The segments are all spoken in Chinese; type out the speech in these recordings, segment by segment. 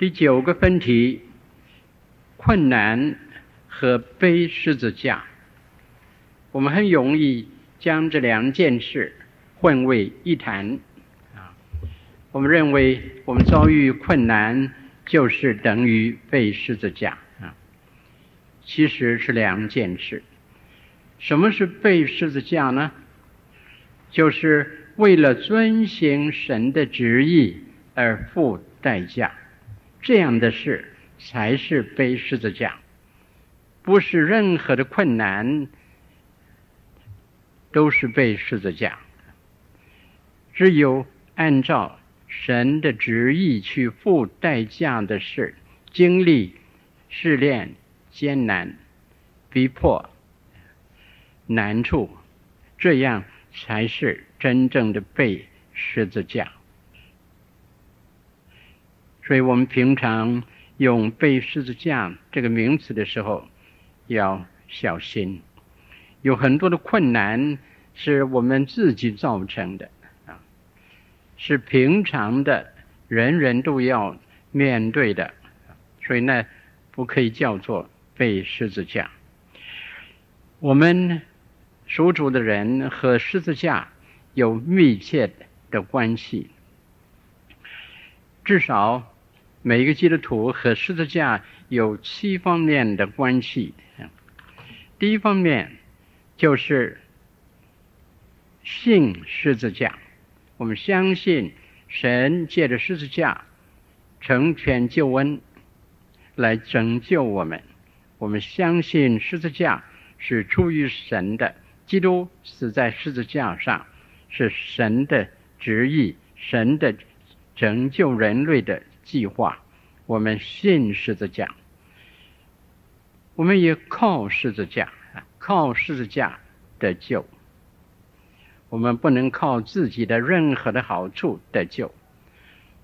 第九个分题：困难和背十字架。我们很容易将这两件事混为一谈啊。我们认为我们遭遇困难就是等于背十字架啊，其实是两件事。什么是背十字架呢？就是为了遵行神的旨意而付代价，这样的事才是背十字架，不是任何的困难都是背十字架。只有按照神的旨意去付代价的事，经历试炼、艰难、逼迫。难处，这样才是真正的背十字架。所以我们平常用背十字架这个名词的时候，要小心。有很多的困难是我们自己造成的啊，是平常的人人都要面对的，所以呢，不可以叫做背十字架。我们。属主的人和十字架有密切的关系，至少每一个基督徒和十字架有七方面的关系。第一方面就是信十字架，我们相信神借着十字架成全救恩，来拯救我们。我们相信十字架是出于神的。基督死在十字架上，是神的旨意，神的拯救人类的计划。我们信十字架，我们也靠十字架，靠十字架得救。我们不能靠自己的任何的好处得救，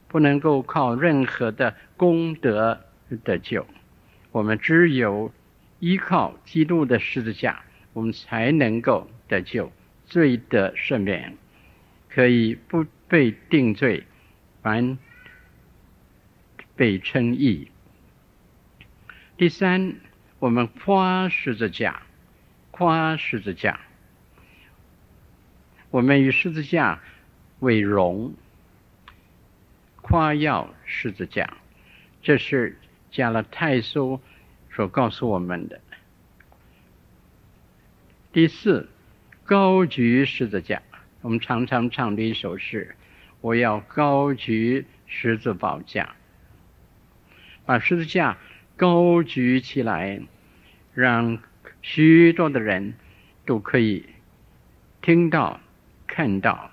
不能够靠任何的功德得救。我们只有依靠基督的十字架。我们才能够得救，罪得赦免，可以不被定罪，凡被称义。第三，我们夸十字架，夸十字架，我们以十字架为荣，夸耀十字架，这是加拉太书所告诉我们的。第四，高举十字架。我们常常唱的一首诗：“我要高举十字宝架，把十字架高举起来，让许多的人都可以听到、看到，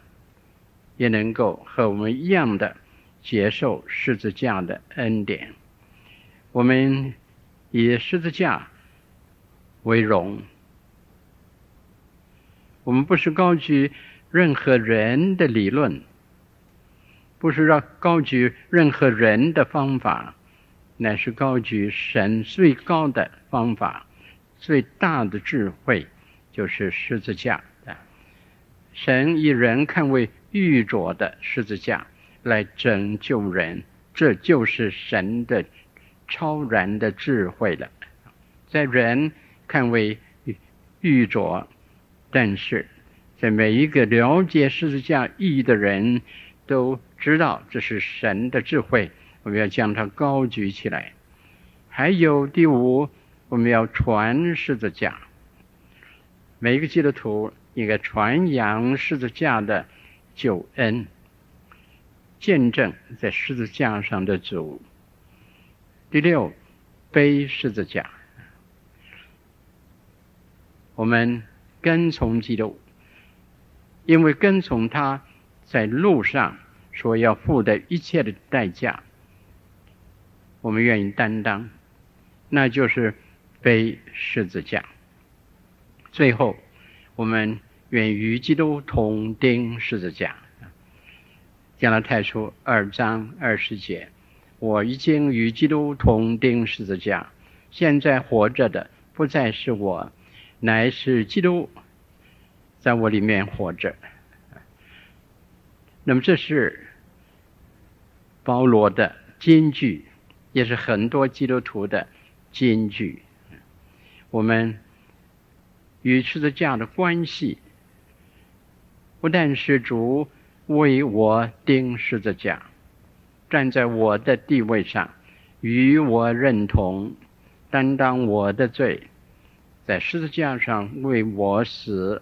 也能够和我们一样的接受十字架的恩典。我们以十字架为荣。”我们不是高举任何人的理论，不是让高举任何人的方法，乃是高举神最高的方法，最大的智慧，就是十字架的。神以人看为玉镯的十字架来拯救人，这就是神的超然的智慧。了。在人看为玉镯。但是，在每一个了解十字架意义的人都知道这是神的智慧，我们要将它高举起来。还有第五，我们要传十字架。每一个基督徒应该传扬十字架的救恩，见证在十字架上的主。第六，背十字架。我们。跟从基督，因为跟从他，在路上所要付的一切的代价，我们愿意担当，那就是背十字架。最后，我们愿与基督同钉十字架。加拉太书二章二十节，我已经与基督同钉十字架，现在活着的不再是我。乃是基督在我里面活着。那么这是保罗的金句，也是很多基督徒的金句。我们与十字架的关系，不但是主为我钉十字架，站在我的地位上，与我认同，担当我的罪，在十字架上为我死。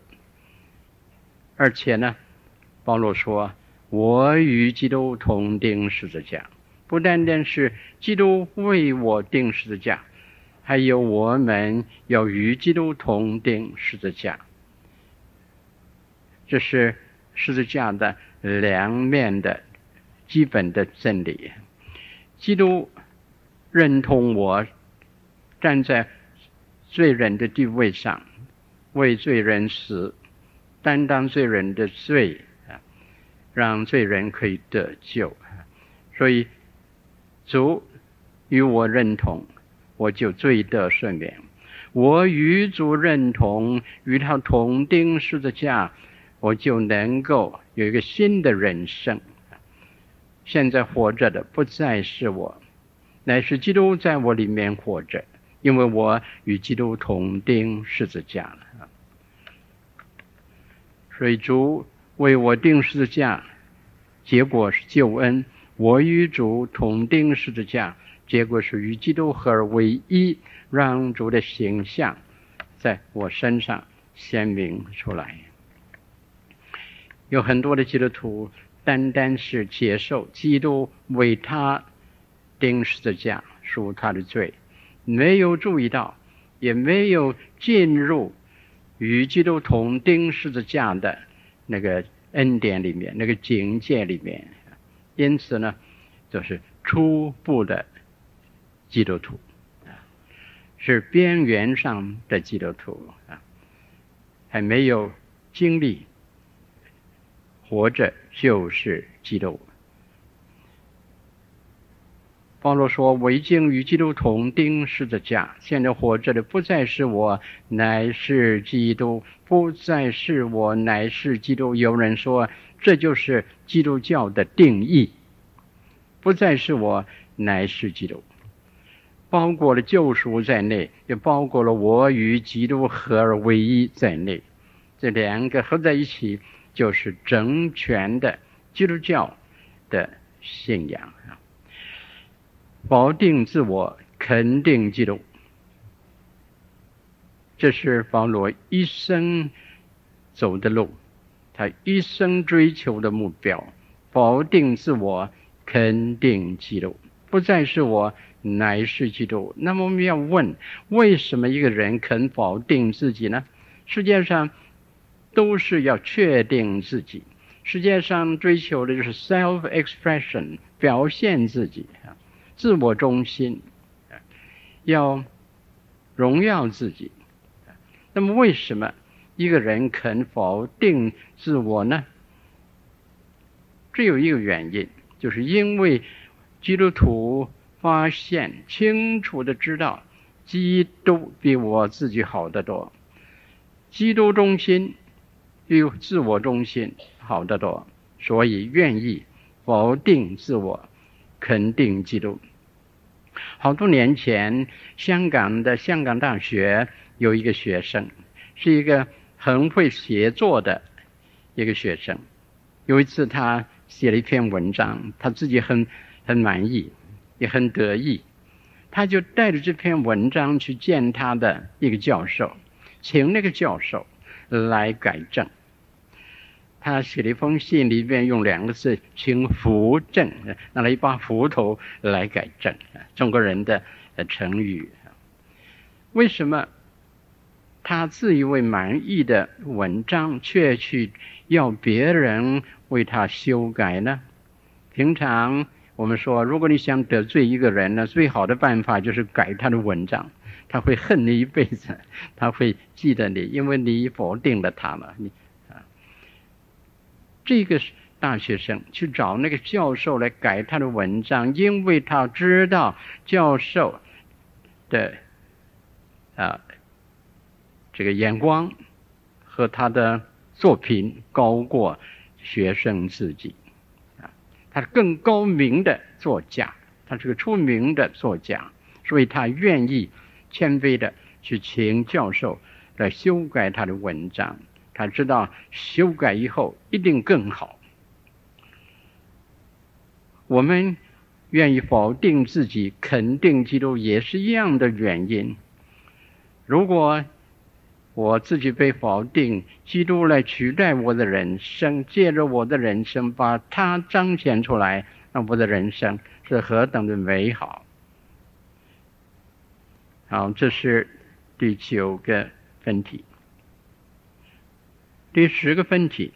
而且呢，保罗说：“我与基督同钉十字架。”不单单是基督为我钉十字架，还有我们要与基督同钉十字架。这是十字架的两面的基本的真理。基督认同我站在罪人的地位上，为罪人死，担当罪人的罪啊，让罪人可以得救。所以。主与我认同，我就罪得赦免；我与主认同，与他同钉十字架，我就能够有一个新的人生。现在活着的不再是我，乃是基督在我里面活着，因为我与基督同钉十字架了。所以主为我钉十字架，结果是救恩。我与主同钉十字架，结果是与基督合而为一，让主的形象在我身上鲜明出来。有很多的基督徒单单是接受基督为他钉十字架赎他的罪，没有注意到，也没有进入与基督同钉十字架的那个恩典里面，那个境界里面。因此呢，就是初步的基督徒啊，是边缘上的基督徒啊，还没有经历活着就是基督。保罗说：“我已经与基督同钉十字架，现在活着的不再是我，乃是基督；不再是我，乃是基督。”有人说。这就是基督教的定义，不再是我，乃是基督，包括了救赎在内，也包括了我与基督合而为一在内。这两个合在一起，就是整全的基督教的信仰啊！否定自我，肯定基督，这是保罗一生走的路。他一生追求的目标，否定自我，肯定基督，不再是我，乃是基督。那么我们要问：为什么一个人肯否定自己呢？世界上都是要确定自己，世界上追求的就是 self-expression，表现自己啊，自我中心，要荣耀自己。那么为什么？一个人肯否定自我呢？只有一个原因，就是因为基督徒发现清楚的知道，基督比我自己好得多，基督中心比自我中心好得多，所以愿意否定自我，肯定基督。好多年前，香港的香港大学有一个学生，是一个。很会写作的一个学生，有一次他写了一篇文章，他自己很很满意，也很得意，他就带着这篇文章去见他的一个教授，请那个教授来改正。他写了一封信，里面用两个字，请扶正，拿了一把斧头来改正，中国人的成语。为什么？他自以为满意的文章，却去要别人为他修改呢？平常我们说，如果你想得罪一个人呢，最好的办法就是改他的文章，他会恨你一辈子，他会记得你，因为你否定了他嘛。你啊，这个大学生去找那个教授来改他的文章，因为他知道教授的啊。这个眼光和他的作品高过学生自己啊，他是更高明的作家，他是个出名的作家，所以他愿意谦卑的去请教授来修改他的文章。他知道修改以后一定更好。我们愿意否定自己，肯定基督，也是一样的原因。如果我自己被否定，基督来取代我的人生，借着我的人生把他彰显出来，那我的人生是何等的美好！好，这是第九个分题。第十个分题，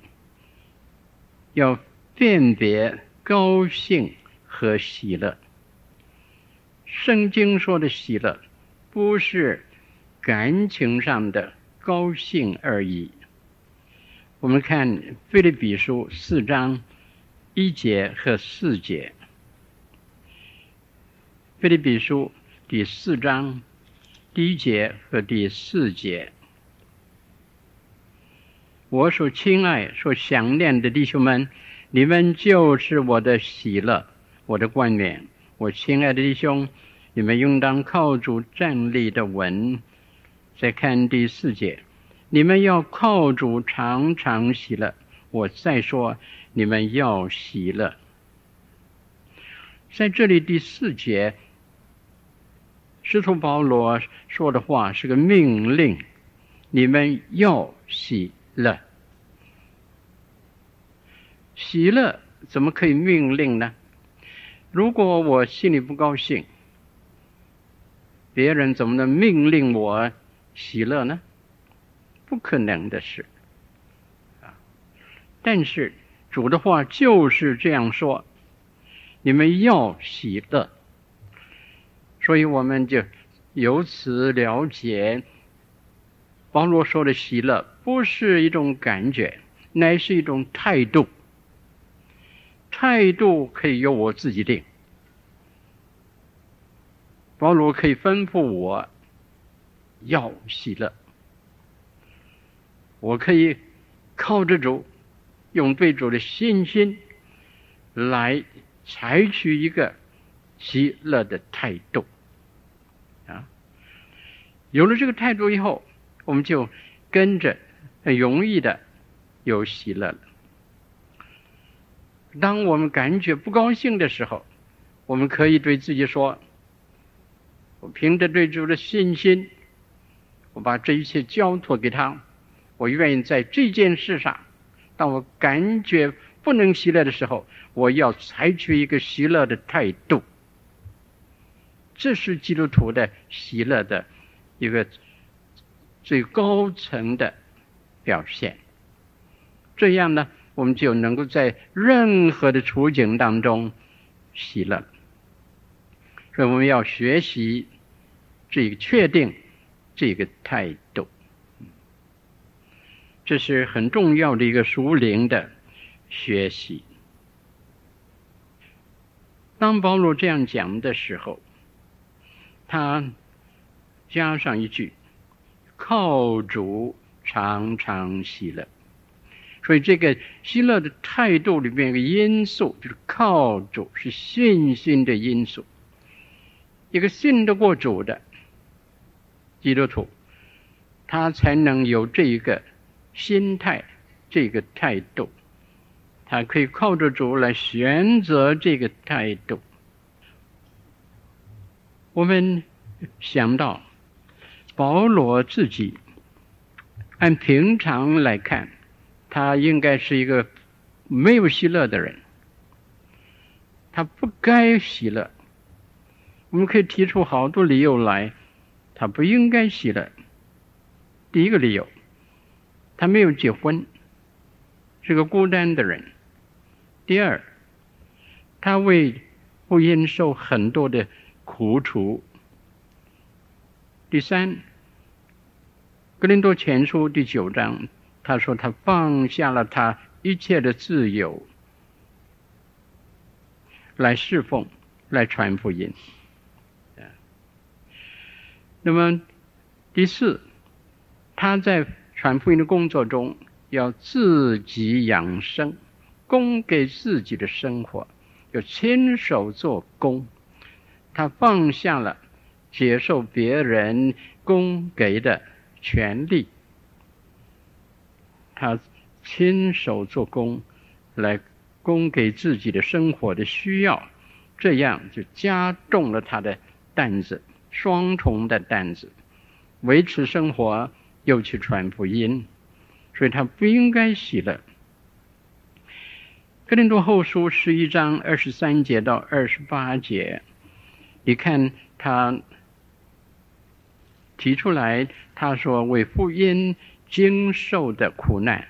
要辨别高兴和喜乐。圣经说的喜乐，不是感情上的高兴而已。我们看腓立比书四章一节和四节。腓立比书第四章第一节和第四节。我所亲爱、所想念的弟兄们，你们就是我的喜乐，我的冠冕。我亲爱的弟兄，你们应当靠主站立的稳。再看第四节，你们要靠主常常喜乐。我再说，你们要喜乐。在这里第四节，使徒保罗说的话是个命令，你们要喜乐。喜乐怎么可以命令呢？如果我心里不高兴，别人怎么能命令我喜乐呢？不可能的事啊！但是主的话就是这样说：你们要喜乐。所以我们就由此了解，保罗说的喜乐不是一种感觉，乃是一种态度。态度可以由我自己定。保罗可以吩咐我要喜乐，我可以靠着主，用对主的信心来采取一个喜乐的态度。啊，有了这个态度以后，我们就跟着很容易的有喜乐了。当我们感觉不高兴的时候，我们可以对自己说：“我凭着对主的信心，我把这一切交托给他。我愿意在这件事上，当我感觉不能喜乐的时候，我要采取一个喜乐的态度。这是基督徒的喜乐的一个最高层的表现。这样呢，我们就能够在任何的处境当中喜乐，所以我们要学习这个确定这个态度，这是很重要的一个属灵的学习。当保罗这样讲的时候，他加上一句：“靠主常常喜乐。”所以，这个喜乐的态度里面有个因素，就是靠主，是信心的因素。一个信得过主的基督徒，他才能有这一个心态，这个态度，他可以靠着主来选择这个态度。我们想到保罗自己，按平常来看。他应该是一个没有喜乐的人，他不该喜乐。我们可以提出好多理由来，他不应该喜乐。第一个理由，他没有结婚，是个孤单的人。第二，他为婚姻受很多的苦楚。第三，《格林多前书》第九章。他说：“他放下了他一切的自由，来侍奉，来传福音。”那么第四，他在传福音的工作中要自己养生，供给自己的生活，要亲手做工，他放下了接受别人供给的权利，他亲手做工来供给自己的生活的需要，这样就加重了他的担子，双重的担子，维持生活又去传福音，所以他不应该喜乐。哥林多后书十一章二十三节到二十八节，你看他提出来，他说为福音经受的苦难。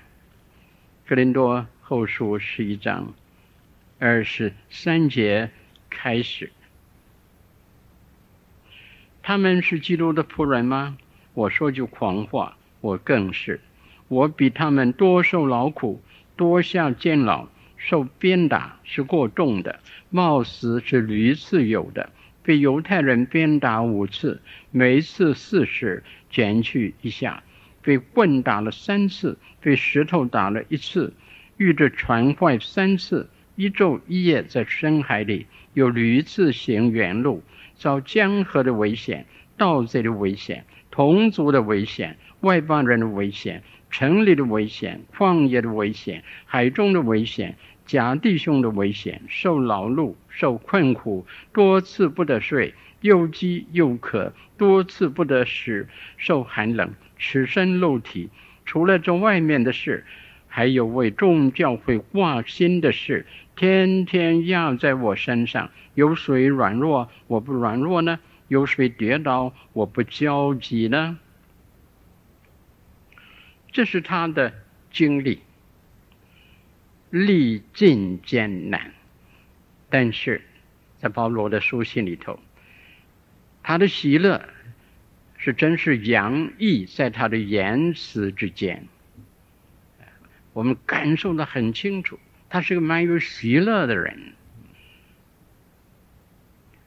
哥林多后书十一章二十三节开始，他们是基督的仆人吗？我说句狂话，我更是，我比他们多受劳苦，多下监牢。受鞭打是过重的，冒死是屡次有的。被犹太人鞭打五次，每一次四十，减去一下；被棍打了三次，被石头打了一次，遇着船坏三次，一昼一夜在深海里，又屡次行原路，遭江河的危险、盗贼的危险、同族的危险、外邦人的危险、城里的危险、旷野的危险、海中的危险。假弟兄的危险，受劳碌，受困苦，多次不得睡，又饥又渴，多次不得食，受寒冷，赤身露体。除了这外面的事，还有为众教会挂心的事，天天压在我身上。有谁软弱，我不软弱呢？有谁跌倒，我不焦急呢？这是他的经历。历尽艰难，但是在保罗的书信里头，他的喜乐是真是洋溢在他的言辞之间，我们感受的很清楚，他是个蛮有喜乐的人。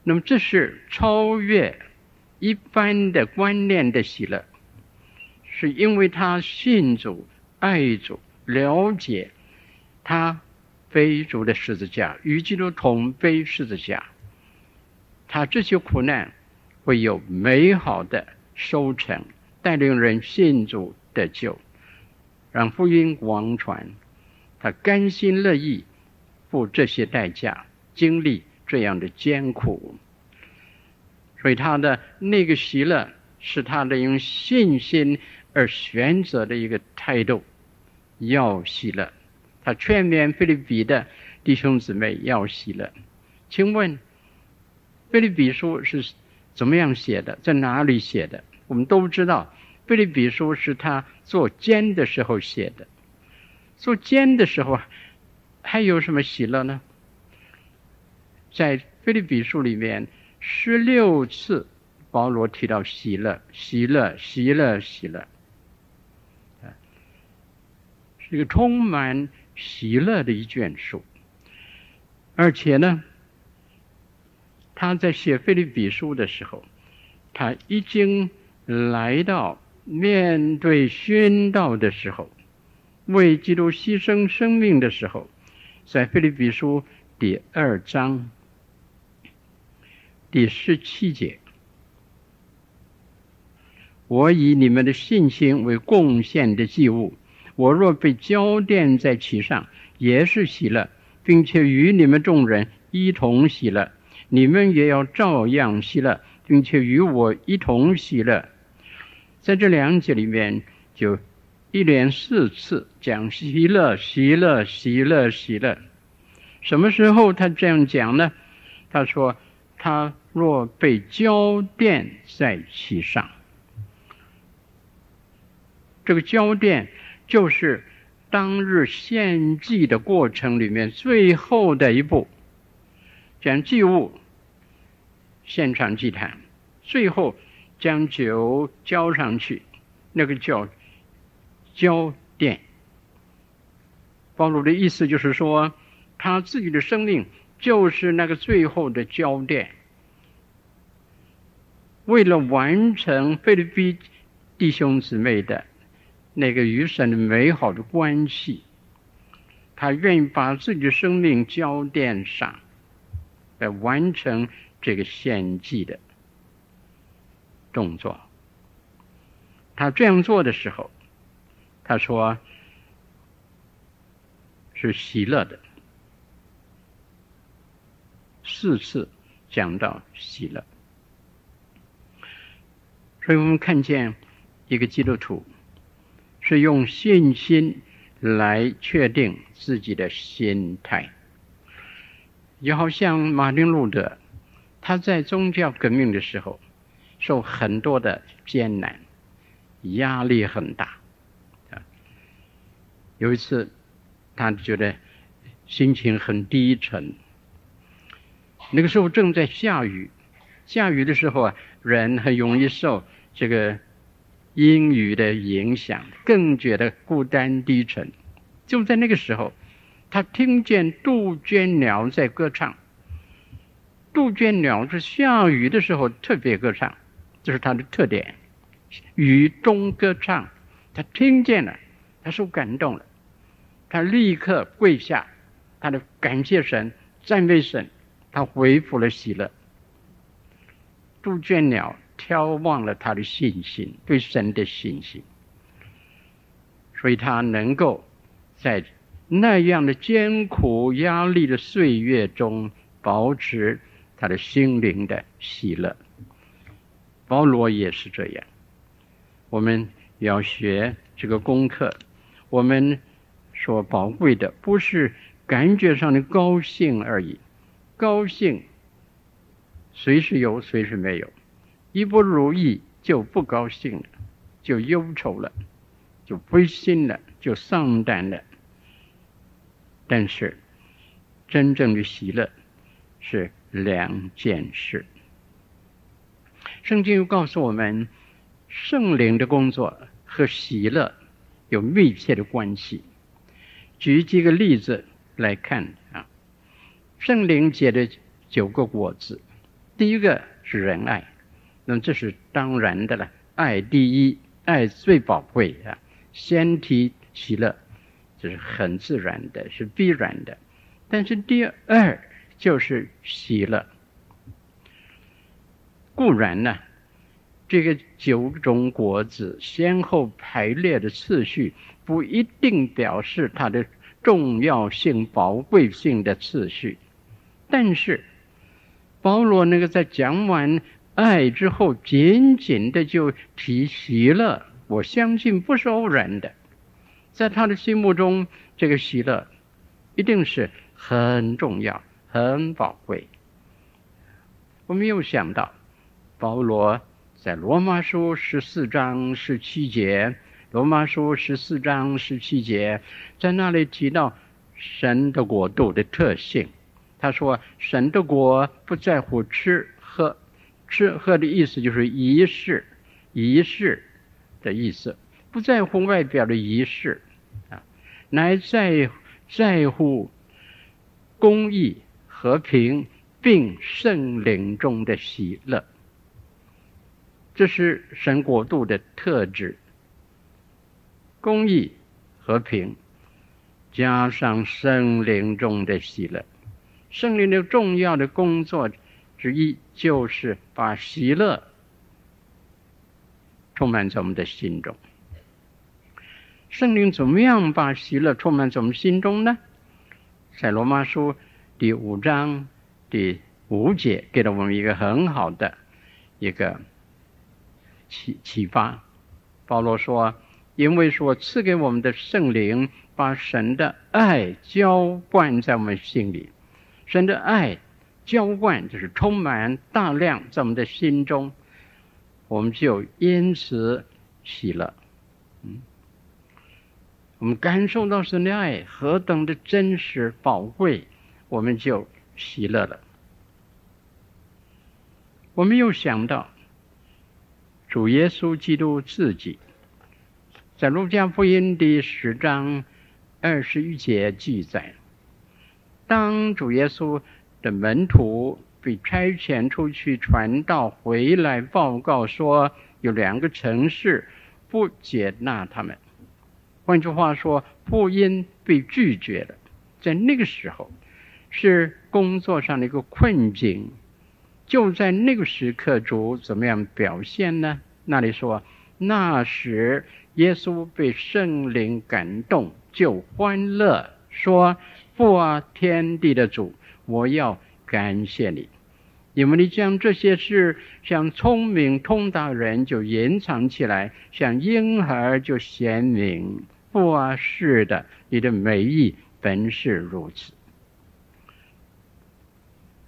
那么这是超越一般的观念的喜乐，是因为他信主、爱主、了解。他非主的十字架，与基督同背十字架。他这些苦难会有美好的收成，带领人信主得救，让福音广传。他甘心乐意付这些代价，经历这样的艰苦。所以他的那个喜乐，是他的用信心而选择的一个态度，要喜乐。他劝勉菲律比的弟兄姊妹要喜乐。请问，菲律比书是怎么样写的？在哪里写的？我们都知道，菲律比书是他做监的时候写的。做监的时候啊，还有什么喜乐呢？在腓立比书里面，十六次保罗提到喜乐，喜乐，喜乐，喜乐，啊，是一个充满。喜乐的一卷书，而且呢，他在写腓立比书的时候，他已经来到面对殉道的时候，为基督牺牲生命的时候，在腓立比书第二章第十七节，我以你们的信心为贡献的祭物。我若被浇奠在其上，也是喜乐，并且与你们众人一同喜乐。你们也要照样喜乐，并且与我一同喜乐。在这两节里面，就一连四次讲喜乐，喜乐，喜乐，喜乐。什么时候他这样讲呢？他说：“他若被浇奠在其上，这个浇奠。”就是当日献祭的过程里面最后的一步，将祭物献上祭坛，最后将酒浇上去，那个叫焦点。保罗的意思就是说，他自己的生命就是那个最后的焦点，为了完成菲律宾弟兄姊妹的。那个与神的美好的关系，他愿意把自己的生命交奠上，来完成这个献祭的动作。他这样做的时候，他说是喜乐的，四次讲到喜乐。所以我们看见一个基督徒是用信心来确定自己的心态，也好像马丁路德，他在宗教革命的时候受很多的艰难，压力很大。有一次，他觉得心情很低沉，那个时候正在下雨，下雨的时候啊，人很容易受。这个阴雨的影响，更觉得孤单低沉。就在那个时候，他听见杜鹃鸟在歌唱。杜鹃鸟是下雨的时候特别歌唱，这是它的特点。雨中歌唱，他听见了，他受感动了，他立刻跪下，他的感谢神、赞美神，他恢复了喜乐。杜鹃鸟。眺望了他的信心，对神的信心，所以他能够在那样的艰苦压力的岁月中保持他的心灵的喜乐。保罗也是这样，我们要学这个功课。我们所宝贵的不是感觉上的高兴而已，高兴随时有，随时没有。一不如意就不高兴了，就忧愁了，就灰心了，就丧胆了。但是，真正的喜乐是两件事。圣经又告诉我们，圣灵的工作和喜乐有密切的关系。举几个例子来看啊，圣灵结的九个果子，第一个是仁爱。那么这是当然的了，爱第一，爱最宝贵啊，先提喜乐，这是很自然的，是必然的。但是第二就是喜乐，固然呢，这个九种果子先后排列的次序不一定表示它的重要性、宝贵性的次序，但是保罗那个在讲完。爱之后，紧紧的就提喜乐。我相信不是偶然的，在他的心目中，这个喜乐一定是很重要、很宝贵。我没有想到，保罗在罗马书十四章十七节，罗马书十四章十七节，在那里提到神的国度的特性。他说：“神的国不在乎吃喝。”吃喝的意思就是仪式，仪式的意思，不在乎外表的仪式啊，乃在在乎公义、和平并圣灵中的喜乐。这是神国度的特质。公义、和平，加上圣灵中的喜乐，圣灵的重要的工作。之一就是把喜乐充满在我们的心中。圣灵怎么样把喜乐充满在我们心中呢？在罗马书第五章第五节给了我们一个很好的一个启启发。保罗说：“因为说赐给我们的圣灵，把神的爱浇灌在我们心里，神的爱。”浇灌就是充满大量在我们的心中，我们就因此喜乐。嗯，我们感受到神的爱何等的真实宝贵，我们就喜乐了。我们又想到主耶稣基督自己，在路加福音第十章二十一节记载，当主耶稣。的门徒被差遣出去传道，回来报告说有两个城市不接纳他们。换句话说，福音被拒绝了。在那个时候，是工作上的一个困境，就在那个时刻，主怎么样表现呢？那里说，那时耶稣被圣灵感动，就欢乐，说：“父啊，天地的主，我要感谢你，因为你将这些事向聪明通达人就隐藏起来，向婴孩就显明。父啊，是的，你的美意本是如此。”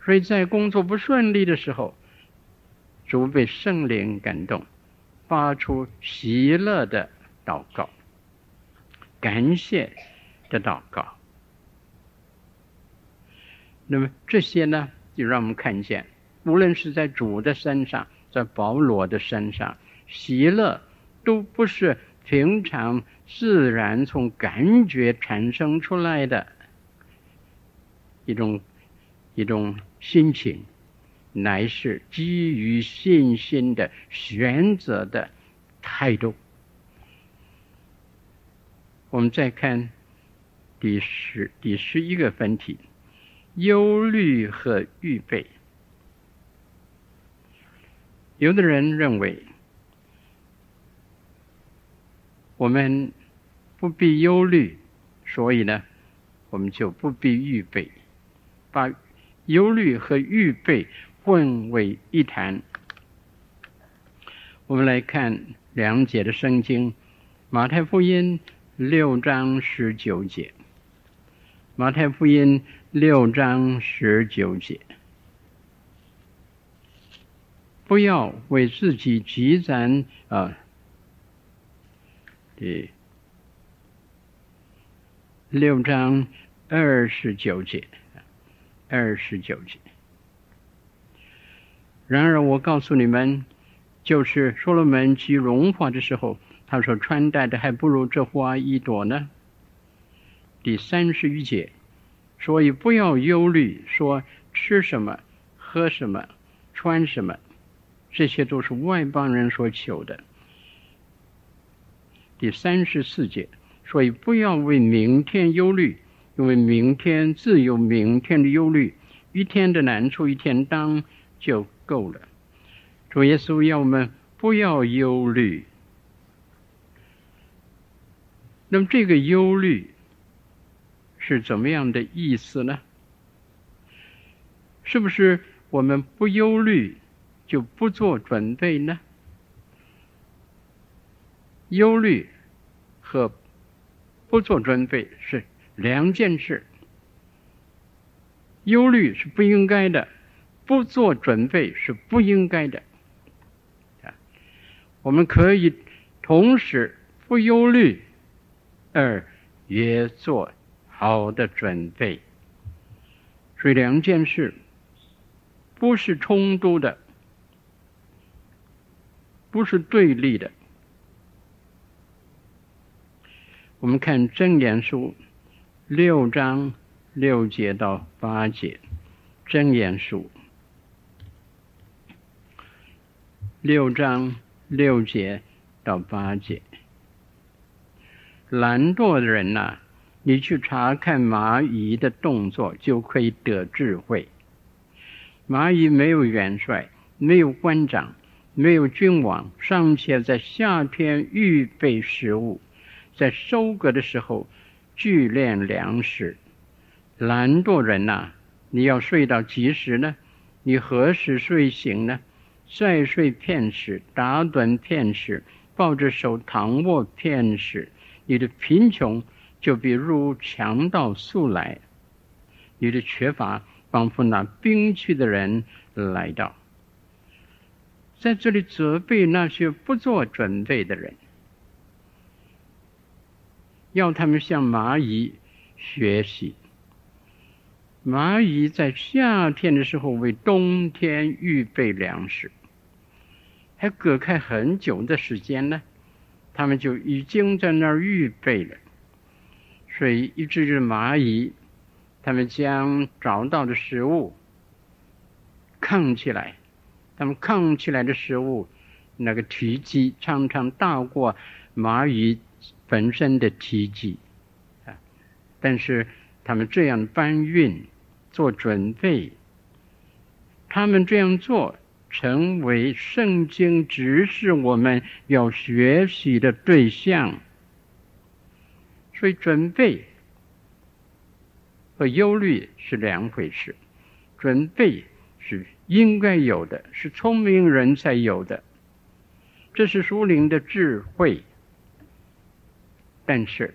所以在工作不顺利的时候，主被圣灵感动，发出喜乐的祷告、感谢的祷告。那么这些呢，就让我们看见，无论是在主的身上，在保罗的身上，喜乐都不是平常自然从感觉产生出来的一种。一种心情，乃是基于信心的选择的态度。我们再看第十第十一个分题：忧虑和预备。有的人认为，我们不必忧虑，所以呢，我们就不必预备，把。忧虑和预备混为一谈。我们来看两节的圣经，马太福音六章十九节。马太福音六章十九节，不要为自己积攒啊，对，六章二十九节。二十九节。然而，我告诉你们，就是所罗门极荣华的时候，他所穿戴的还不如这花一朵呢。第三十一节，所以不要忧虑，说吃什么、喝什么、穿什么，这些都是外邦人所求的。第三十四节，所以不要为明天忧虑。因为明天自有明天的忧虑，一天的难处一天当就够了。主耶稣要我们不要忧虑。那么这个忧虑是怎么样的意思呢？是不是我们不忧虑就不做准备呢？忧虑和不做准备是。两件事，忧虑是不应该的，不做准备是不应该的。啊，我们可以同时不忧虑，而也做好的准备。所以两件事不是冲突的，不是对立的。我们看真言书。六章六节到八节，真言书。六章六节到八节，懒惰的人呐、你去查看蚂蚁的动作，就可以得智慧。蚂蚁没有元帅，没有官长，没有君王，尚且在夏天预备食物，在收割的时候。聚敛粮食，懒惰人呐、你要睡到几时呢？你何时睡醒呢？再睡片时，打盹片时，抱着手躺卧片时，你的贫穷就比如强盗速来，你的缺乏仿佛拿兵器的人来到。在这里责备那些不做准备的人。要他们向蚂蚁学习。蚂蚁在夏天的时候为冬天预备粮食，还隔开很久的时间呢，他们就已经在那儿预备了。所以，一只只蚂蚁，他们将找到的食物扛起来，他们扛起来的食物，那个体积常常大过蚂蚁。本身的奇迹啊，但是他们这样搬运、做准备，他们这样做，成为圣经指示我们要学习的对象。所以，准备和忧虑是两回事。准备是应该有的，是聪明人才有的，这是属灵的智慧。但是，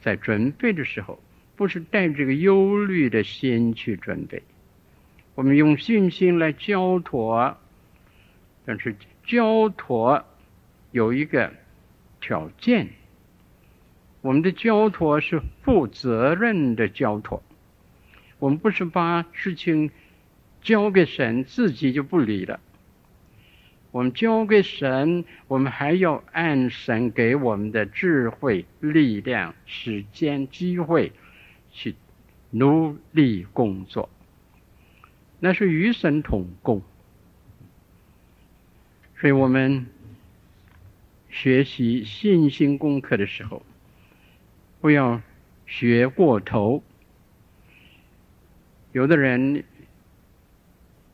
在准备的时候，不是带着个忧虑的心去准备。我们用信心来交托，但是交托有一个条件，我们的交托是负责任的交托。我们不是把事情交给神，自己就不理了。我们交给神，我们还要按神给我们的智慧、力量、时间、机会去努力工作。那是与神同工。所以我们学习信心功课的时候，不要学过头。有的人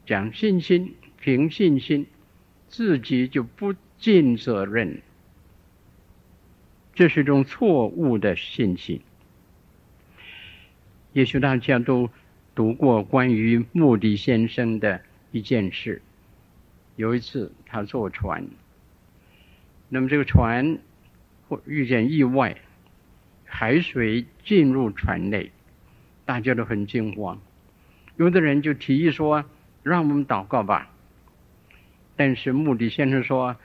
讲信心，凭信心，自己就不尽责任，这是一种错误的信心。也许大家都读过关于穆迪先生的一件事。有一次，他坐船，那么这个船会遇见意外，海水进入船内，大家都很惊慌。有的人就提议说：“让我们祷告吧。”但是穆迪先生说：“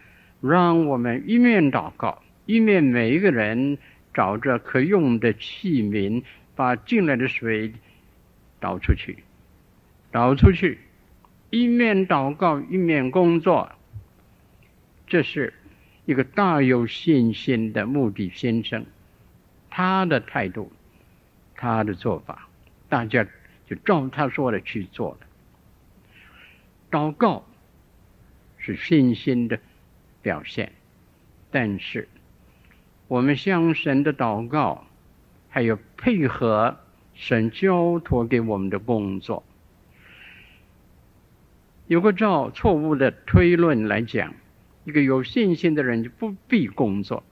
让我们一面祷告，一面每一个人找着可用的器皿，把进来的水倒出去，倒出去，一面祷告，一面工作。”这是一个大有信心的穆迪先生，他的态度，他的做法，大家。就照他说的去做了。祷告是信心的表现，但是我们向神的祷告，还有配合神交托给我们的工作。有个照错误的推论来讲，一个有信心的人就不必工作，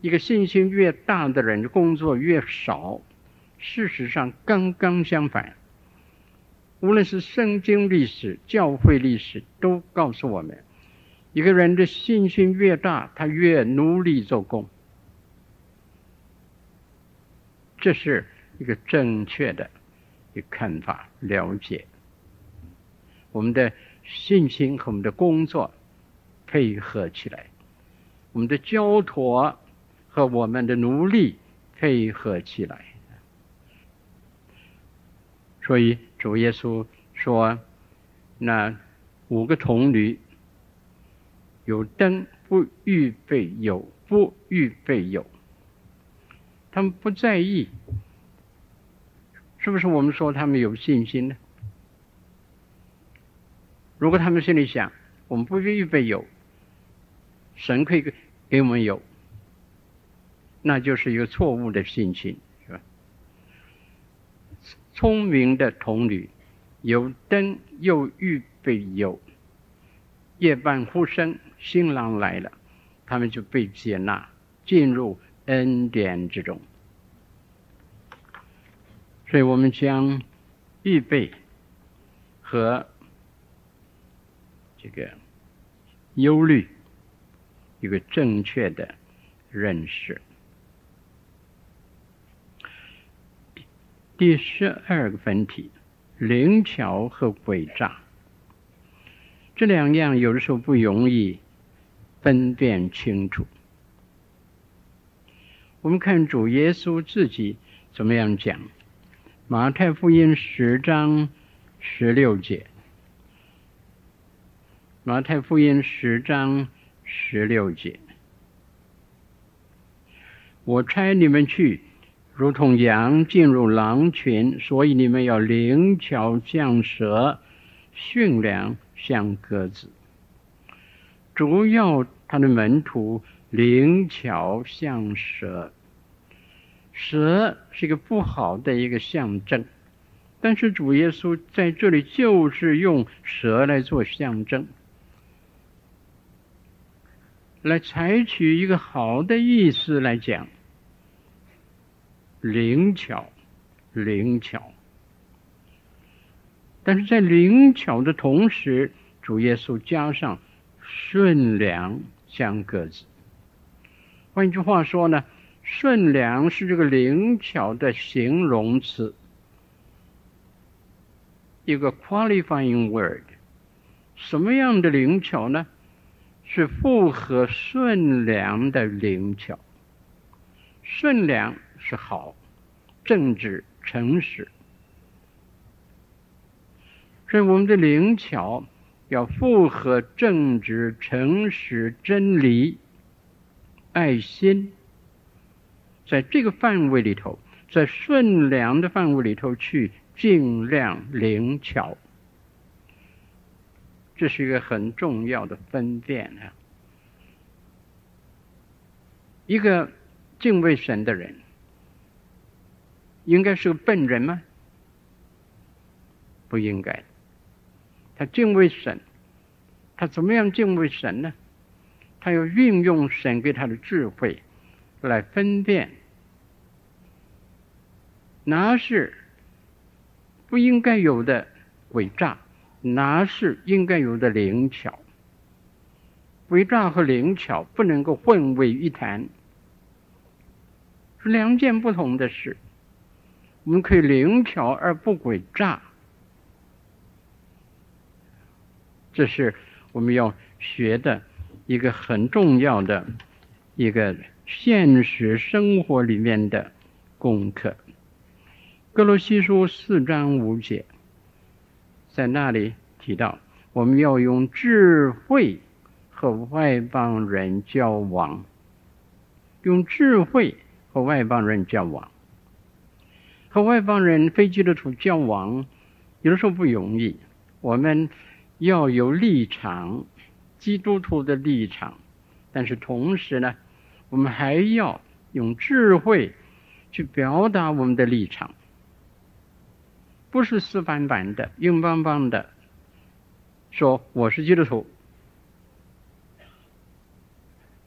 一个信心越大的人就工作越少。事实上，刚刚相反。无论是圣经历史、教会历史，都告诉我们：一个人的信心越大，他越努力做工。这是一个正确的一个看法、了解。我们的信心和我们的工作配合起来，我们的交托和我们的努力配合起来。所以主耶稣说：“那五个童女有灯不预备有，不预备有，他们不在意，是不是？我们说他们有信心呢？如果他们心里想，我们不预备有，神可以给我们有，那就是一个错误的信心。”是吧聪明的童女，有灯又预备有，夜半呼声，新郎来了，他们就被接纳，进入恩典之中。所以我们将预备和这个忧虑一个正确的认识。第十二个分题，灵巧和诡诈，这两样有的时候不容易分辨清楚。我们看主耶稣自己怎么样讲，《马太福音》十章十六节，《马太福音》十章十六节，我差你们去。如同羊进入狼群，所以你们要灵巧像蛇，驯良像鸽子。主要他的门徒灵巧像蛇，蛇是一个不好的一个象征，但是主耶稣在这里就是用蛇来做象征，来采取一个好的意思来讲，灵巧，灵巧。但是在灵巧的同时，主耶稣加上顺良相各之。换句话说呢，顺良是这个灵巧的形容词，一个 qualifying word。什么样的灵巧呢？是符合顺良的灵巧。顺良是好，正直、诚实。所以我们的灵巧要符合正直、诚实、真理、爱心，在这个范围里头，在顺良的范围里头去尽量灵巧，这是一个很重要的分辨啊！一个敬畏神的人，应该是个笨人吗？不应该。他敬畏神，他怎么样敬畏神呢？他要运用神给他的智慧来分辨，哪是不应该有的诡诈，哪是应该有的灵巧。诡诈和灵巧不能够混为一谈，是两件不同的事。我们可以灵巧而不诡诈。这是我们要学的一个很重要的一个现实生活里面的功课。歌罗西书四章五节，在那里提到，我们要用智慧和外邦人交往，用智慧和外邦人交往，和外邦人非基督徒交往，有的时候不容易，我们。要有立场，基督徒的立场，但是同时呢，我们还要用智慧去表达我们的立场，不是死板板的、硬邦邦的说我是基督徒，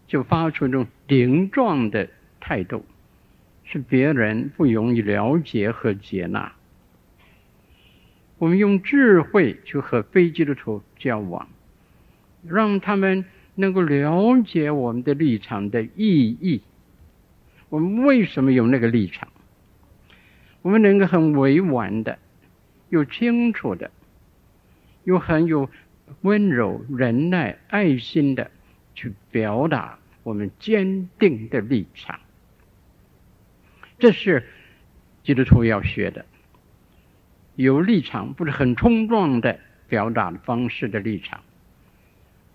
就发出这种顶撞的态度，是别人不容易了解和接纳。我们用智慧去和非基督徒交往，让他们能够了解我们的立场的意义。我们为什么有那个立场？我们能够很委婉的、又清楚的、又很有温柔、忍耐、爱心的去表达我们坚定的立场。这是基督徒要学的。有立场，不是很冲撞的表达方式的立场。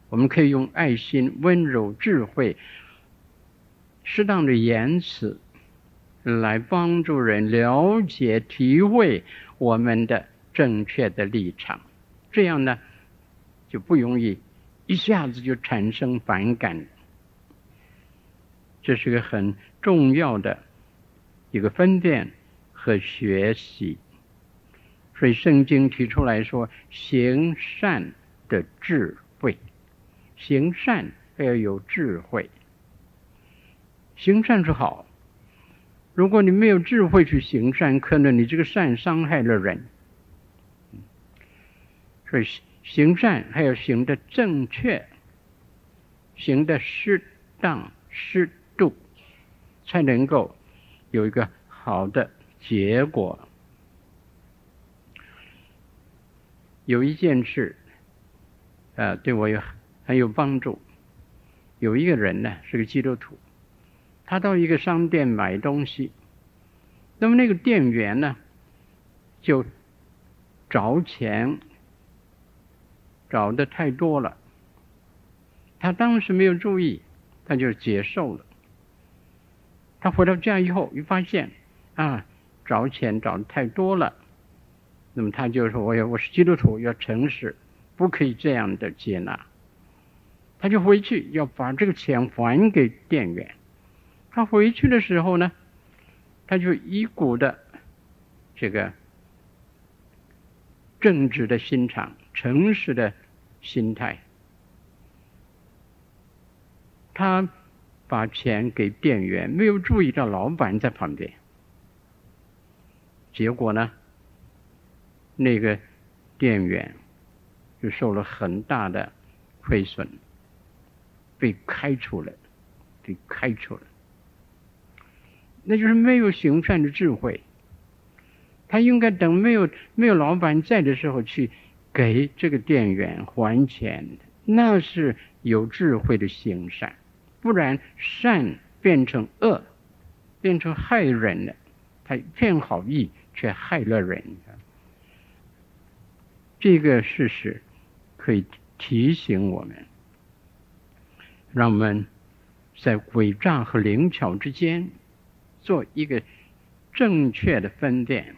我们可以用爱心、温柔、智慧、适当的言辞，来帮助人了解、体会我们的正确的立场。这样呢，就不容易一下子就产生反感。这是个很重要的一个分辨和学习。所以圣经提出来说，行善的智慧，行善要有智慧。行善是好，如果你没有智慧去行善，可能你这个善伤害了人。所以行善还要行得正确，行得适当适度，才能够有一个好的结果。有一件事，呃，对我有很有帮助。有一个人呢，是个基督徒，他到一个商店买东西，那么那个店员呢，就找钱找的太多了，他当时没有注意，他就接受了。他回到家以后，一发现啊，找钱找的太多了。那么他就说：“我要我是基督徒，要诚实，不可以这样的接纳。”他就回去要把这个钱还给店员。他回去的时候呢，他就一股的这个正直的心肠、诚实的心态。他把钱给店员，没有注意到老板在旁边。结果呢，那个店员就受了很大的亏损，被开除了，被开除了。那就是没有行善的智慧。他应该等没有没有老板在的时候去给这个店员还钱，那是有智慧的行善。不然善变成恶，变成害人了。他一片好意，却害了人。这个事实可以提醒我们，让我们在诡诈和灵巧之间做一个正确的分辨，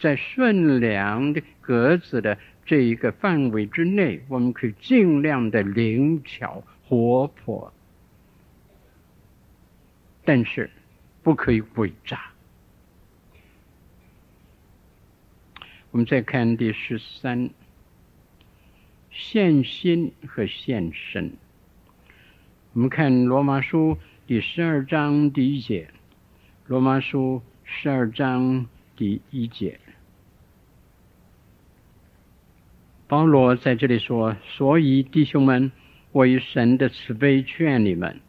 在顺良的格子的。这一个范围之内，我们可以尽量的灵巧活泼，但是不可以诡诈。我们再看第十三，献心和献身。我们看罗马书第十二章第一节，罗马书十二章第一节。保罗在这里说：“所以弟兄们，我以神的慈悲劝你们，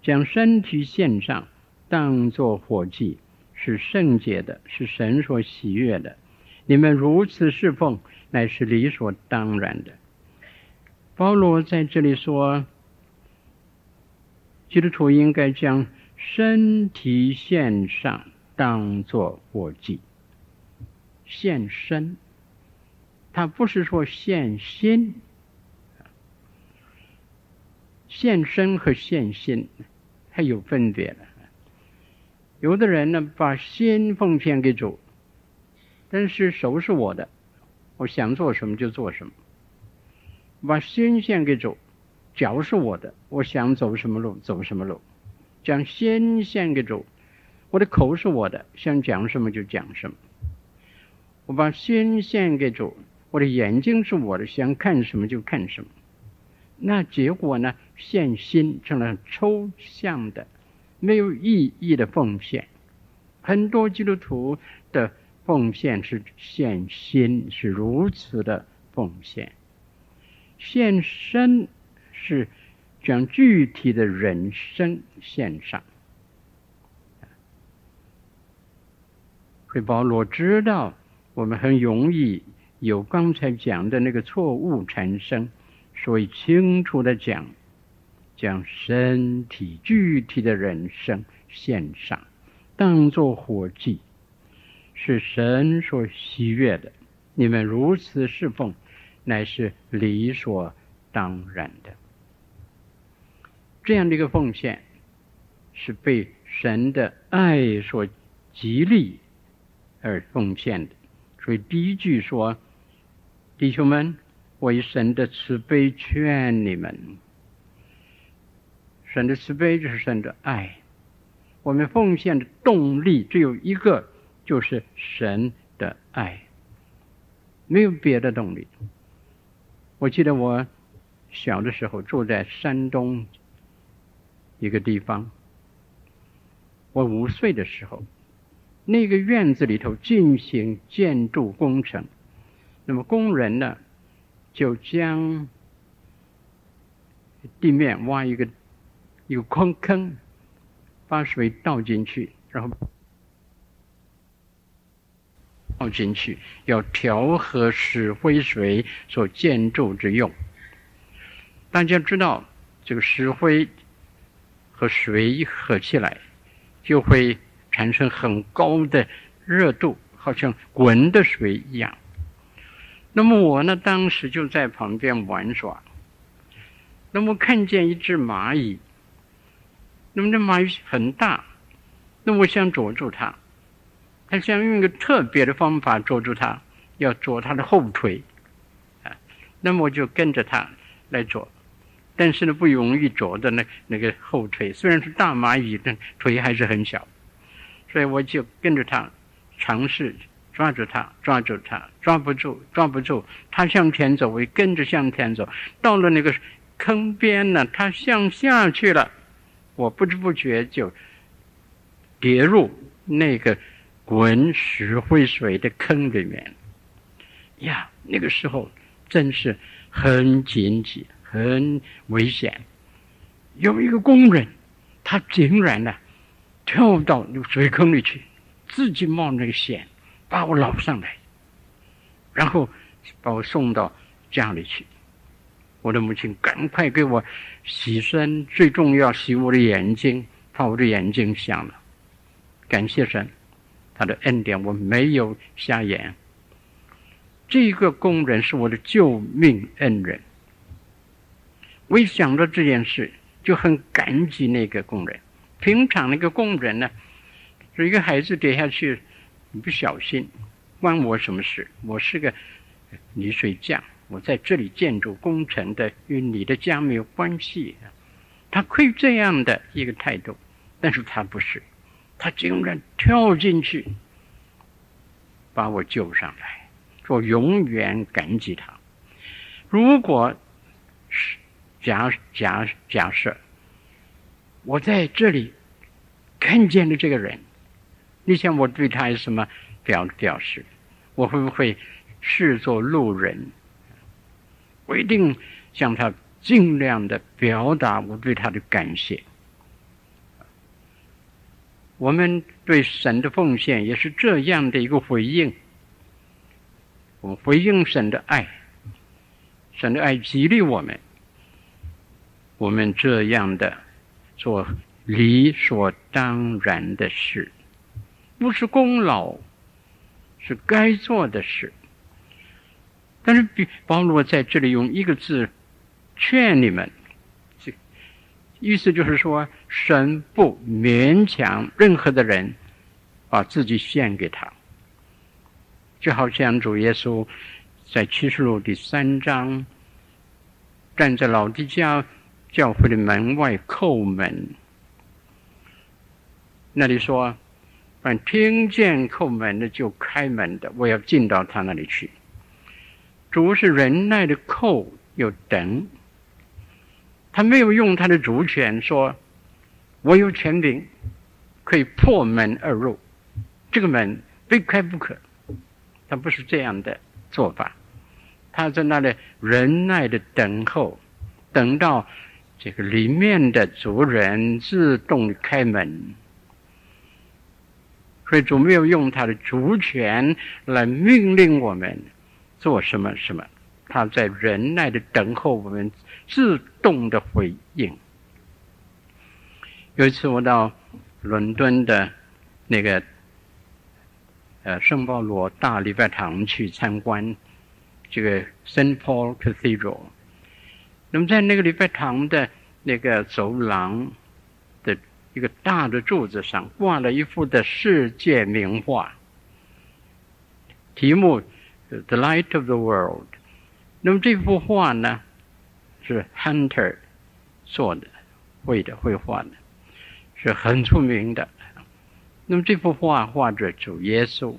将身体献上，当作活祭，是圣洁的，是神所喜悦的。你们如此侍奉，乃是理所当然的。”保罗在这里说，基督徒应该将身体献上，当作活祭，献身。他不是说献心，献身和献心还有分别的。有的人呢，把心奉献给主，但是手是我的，我想做什么就做什么。把心献给主，脚是我的，我想走什么路走什么路。将心献给主，我的口是我的，想讲什么就讲什么。我把心献给主。我的眼睛是我的，想看什么就看什么。那结果呢？献心成了抽象的、没有意义的奉献。很多基督徒的奉献是献心，是如此的奉献。献身是将具体的人生献上。所以保罗知道，我们很容易。有刚才讲的那个错误产生，所以清楚的讲，将身体具体的人生献上，当作活祭，是神所喜悦的。你们如此侍奉，乃是理所当然的。这样的一个奉献，是被神的爱所激励而奉献的。所以第一句说。弟兄们，我以神的慈悲劝你们。神的慈悲就是神的爱。我们奉献的动力只有一个，就是神的爱，没有别的动力。我记得我小的时候住在山东一个地方，我五岁的时候，那个院子里头进行建筑工程。那么工人呢，就将地面挖一个一个坑坑，把水倒进去，然后倒进去，要调和石灰水所建筑之用。大家知道，这个石灰和水一合起来，就会产生很高的热度，好像滚的水一样。那么我呢，当时就在旁边玩耍。那么看见一只蚂蚁，那么这蚂蚁很大，那我想捉住它，他想用一个特别的方法捉住它，要捉它的后腿，啊，那么我就跟着它来捉，但是呢不容易捉的那那个后腿，虽然是大蚂蚁，但腿还是很小，所以我就跟着它尝试抓住他，抓住他，抓不住，抓不住。他向前走，我也跟着向前走。到了那个坑边呢，他向下去了，我不知不觉就跌入那个滚石灰水的坑里面。呀，那个时候真是很紧急，很危险。有一个工人，他竟然呢跳到那个水坑里去，自己冒那个险。把我捞上来，然后把我送到家里去。我的母亲赶快给我洗身，最重要洗我的眼睛，怕我的眼睛瞎了。感谢神，他的恩典，我没有瞎眼。这个工人是我的救命恩人。我一想到这件事，就很感激那个工人。平常那个工人呢，是一个孩子跌下去。你不小心，关我什么事？我是个泥水匠，我在这里建筑工程的，与你的家没有关系。他可以这样的一个态度，但是他不是，他竟然跳进去把我救上来，我永远感激他。如果是假假假设，我在这里看见了这个人。你想我对他有什么表表示？我会不会视作路人？我一定向他尽量的表达我对他的感谢。我们对神的奉献也是这样的一个回应。我们回应神的爱，神的爱激励我们，我们这样的做理所当然的事。不是功劳，是该做的事。但是，比保罗在这里用一个字劝你们，意思就是说，神不勉强任何的人把自己献给他。就好像主耶稣在启示录第三章站在老底嘉教会的门外叩门，那里说。凡听见叩门的就开门的，我要进到他那里去。主是忍耐的叩，又等。他没有用他的主权说：“我有权柄，可以破门而入，这个门非开不可。”他不是这样的做法。他在那里忍耐的等候，等到这个里面的族人自动开门。所以主没有用他的主权来命令我们做什么什么，他在忍耐的等候我们自动的回应。有一次我到伦敦的那个呃圣保罗大礼拜堂去参观这个 Saint Paul Cathedral，那么在那个礼拜堂的那个走廊的。一个大的柱子上挂了一幅的世界名画，题目《The Light of the World》。那么这幅画呢，是 Hunter 做的，绘的绘画的，是很出名的。那么这幅画画着主耶稣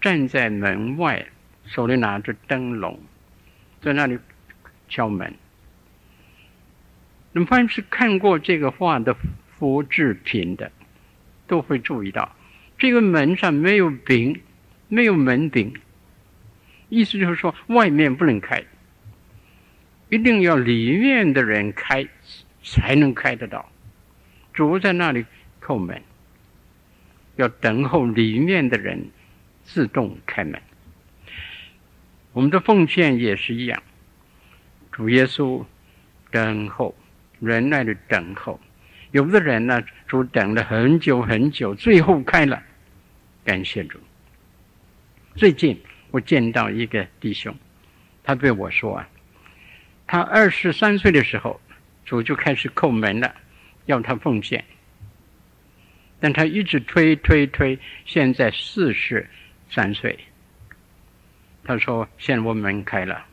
站在门外，手里拿着灯笼，在那里敲门。那么凡是看过这个画的。复制品的都会注意到，这个门上没有柄，没有门柄，意思就是说外面不能开，一定要里面的人开才能开得到。主在那里叩门，要等候里面的人自动开门。我们的奉献也是一样，主耶稣等候，忍耐的等候。有的人呢，主等了很久很久，最后开了，感谢主。最近我见到一个弟兄，他对我说啊，他二十三岁的时候，主就开始叩门了，要他奉献，但他一直推推推，现在四十三岁，他说现在我门开了，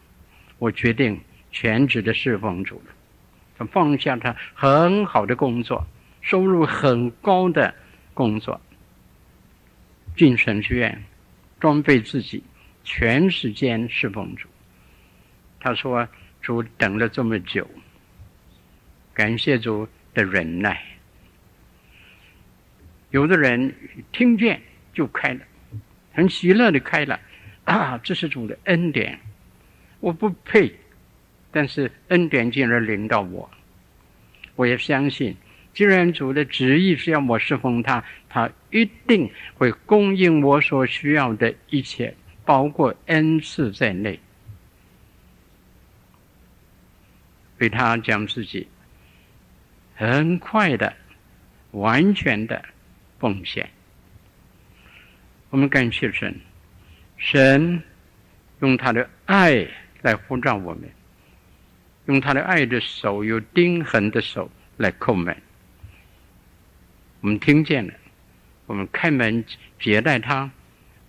我决定全职的侍奉主了。他放下他很好的工作，收入很高的工作，进神学院装备自己，全时间侍奉主。他说：“主等了这么久，感谢主的忍耐。有的人听见就开了，很喜乐的开了。啊，这是主的恩典，我不配，但是恩典竟然临到我，我也相信。”既然主的旨意是要我侍奉他，他一定会供应我所需要的一切，包括恩赐在内。对他将自己很快的、完全的奉献。我们感谢神，神用他的爱来呼召我们，用他的爱的手，有钉痕的手来叩门。我们听见了，我们开门接待他，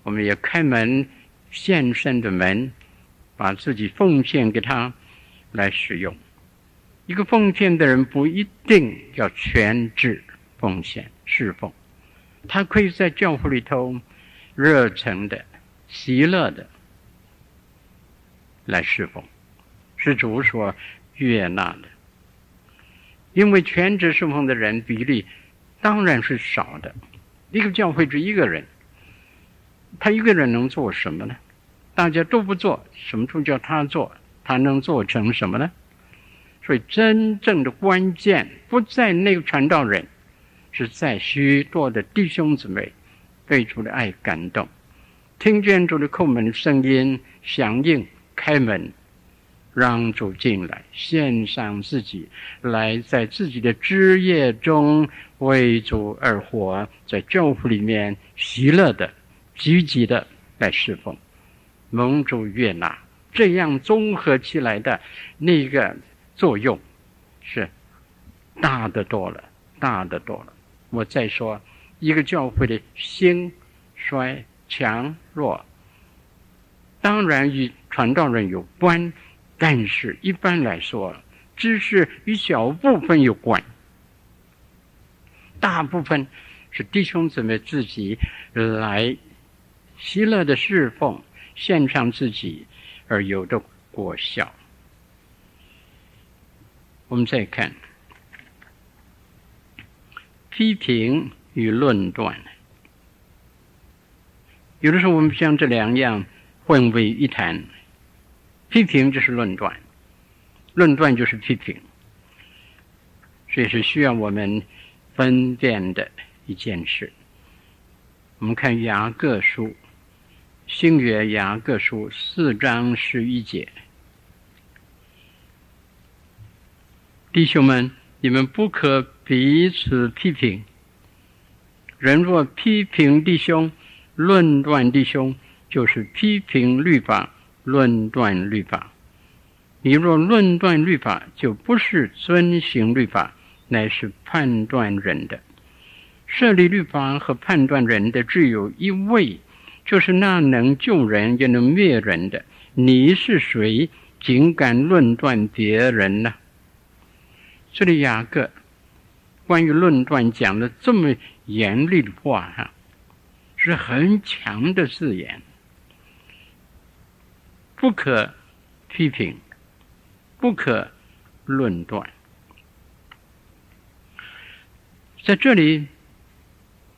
我们也开门献身的门，把自己奉献给他来使用。一个奉献的人不一定要全职奉献侍奉，他可以在教会里头热诚的、喜乐的来侍奉，是主所悦纳的。因为全职侍奉的人比例。当然是少的，一个教会只一个人，他一个人能做什么呢？大家都不做，什么都叫他做，他能做成什么呢？所以真正的关键不在那个传道人，是在许多的弟兄姊妹被主的爱感动，听见主的叩门声音，响应开门。让主进来，献上自己，来在自己的枝叶中为主而活，在教父里面喜乐的、积极的来侍奉，蒙主悦纳，这样综合起来的那个作用是大得多了，大得多了。我再说，一个教会的兴衰强弱，当然与传道人有关。但是，一般来说，只是与小部分有关，大部分是弟兄姊妹自己来喜乐的侍奉，献上自己而有的果效。我们再看批评与论断，有的时候我们将这两样混为一谈。批评就是论断，论断就是批评，这也是需要我们分辨的一件事。我们看雅各书，新约雅各书四章十一节，弟兄们，你们不可彼此批评。人若批评弟兄，论断弟兄，就是批评律法。论断律法，你若论断律法，就不是遵行律法，乃是判断人的。设立律法和判断人的只有一位，就是那能救人也能灭人的。你是谁，竟敢论断别人呢？这里雅各关于论断讲的这么严厉的话，哈，是很强的字眼。不可批评，不可论断。在这里，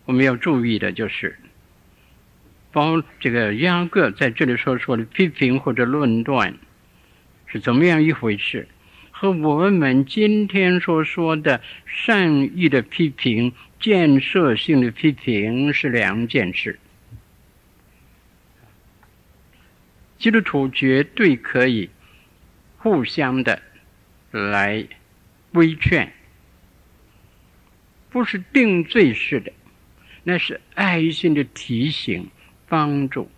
我们要注意的就是，包这个雅各在这里所说的批评或者论断是怎么样一回事，和我们今天所说的善意的批评、建设性的批评是两件事。基督徒绝对可以互相的来规劝，不是定罪式的，那是爱心的提醒、帮助。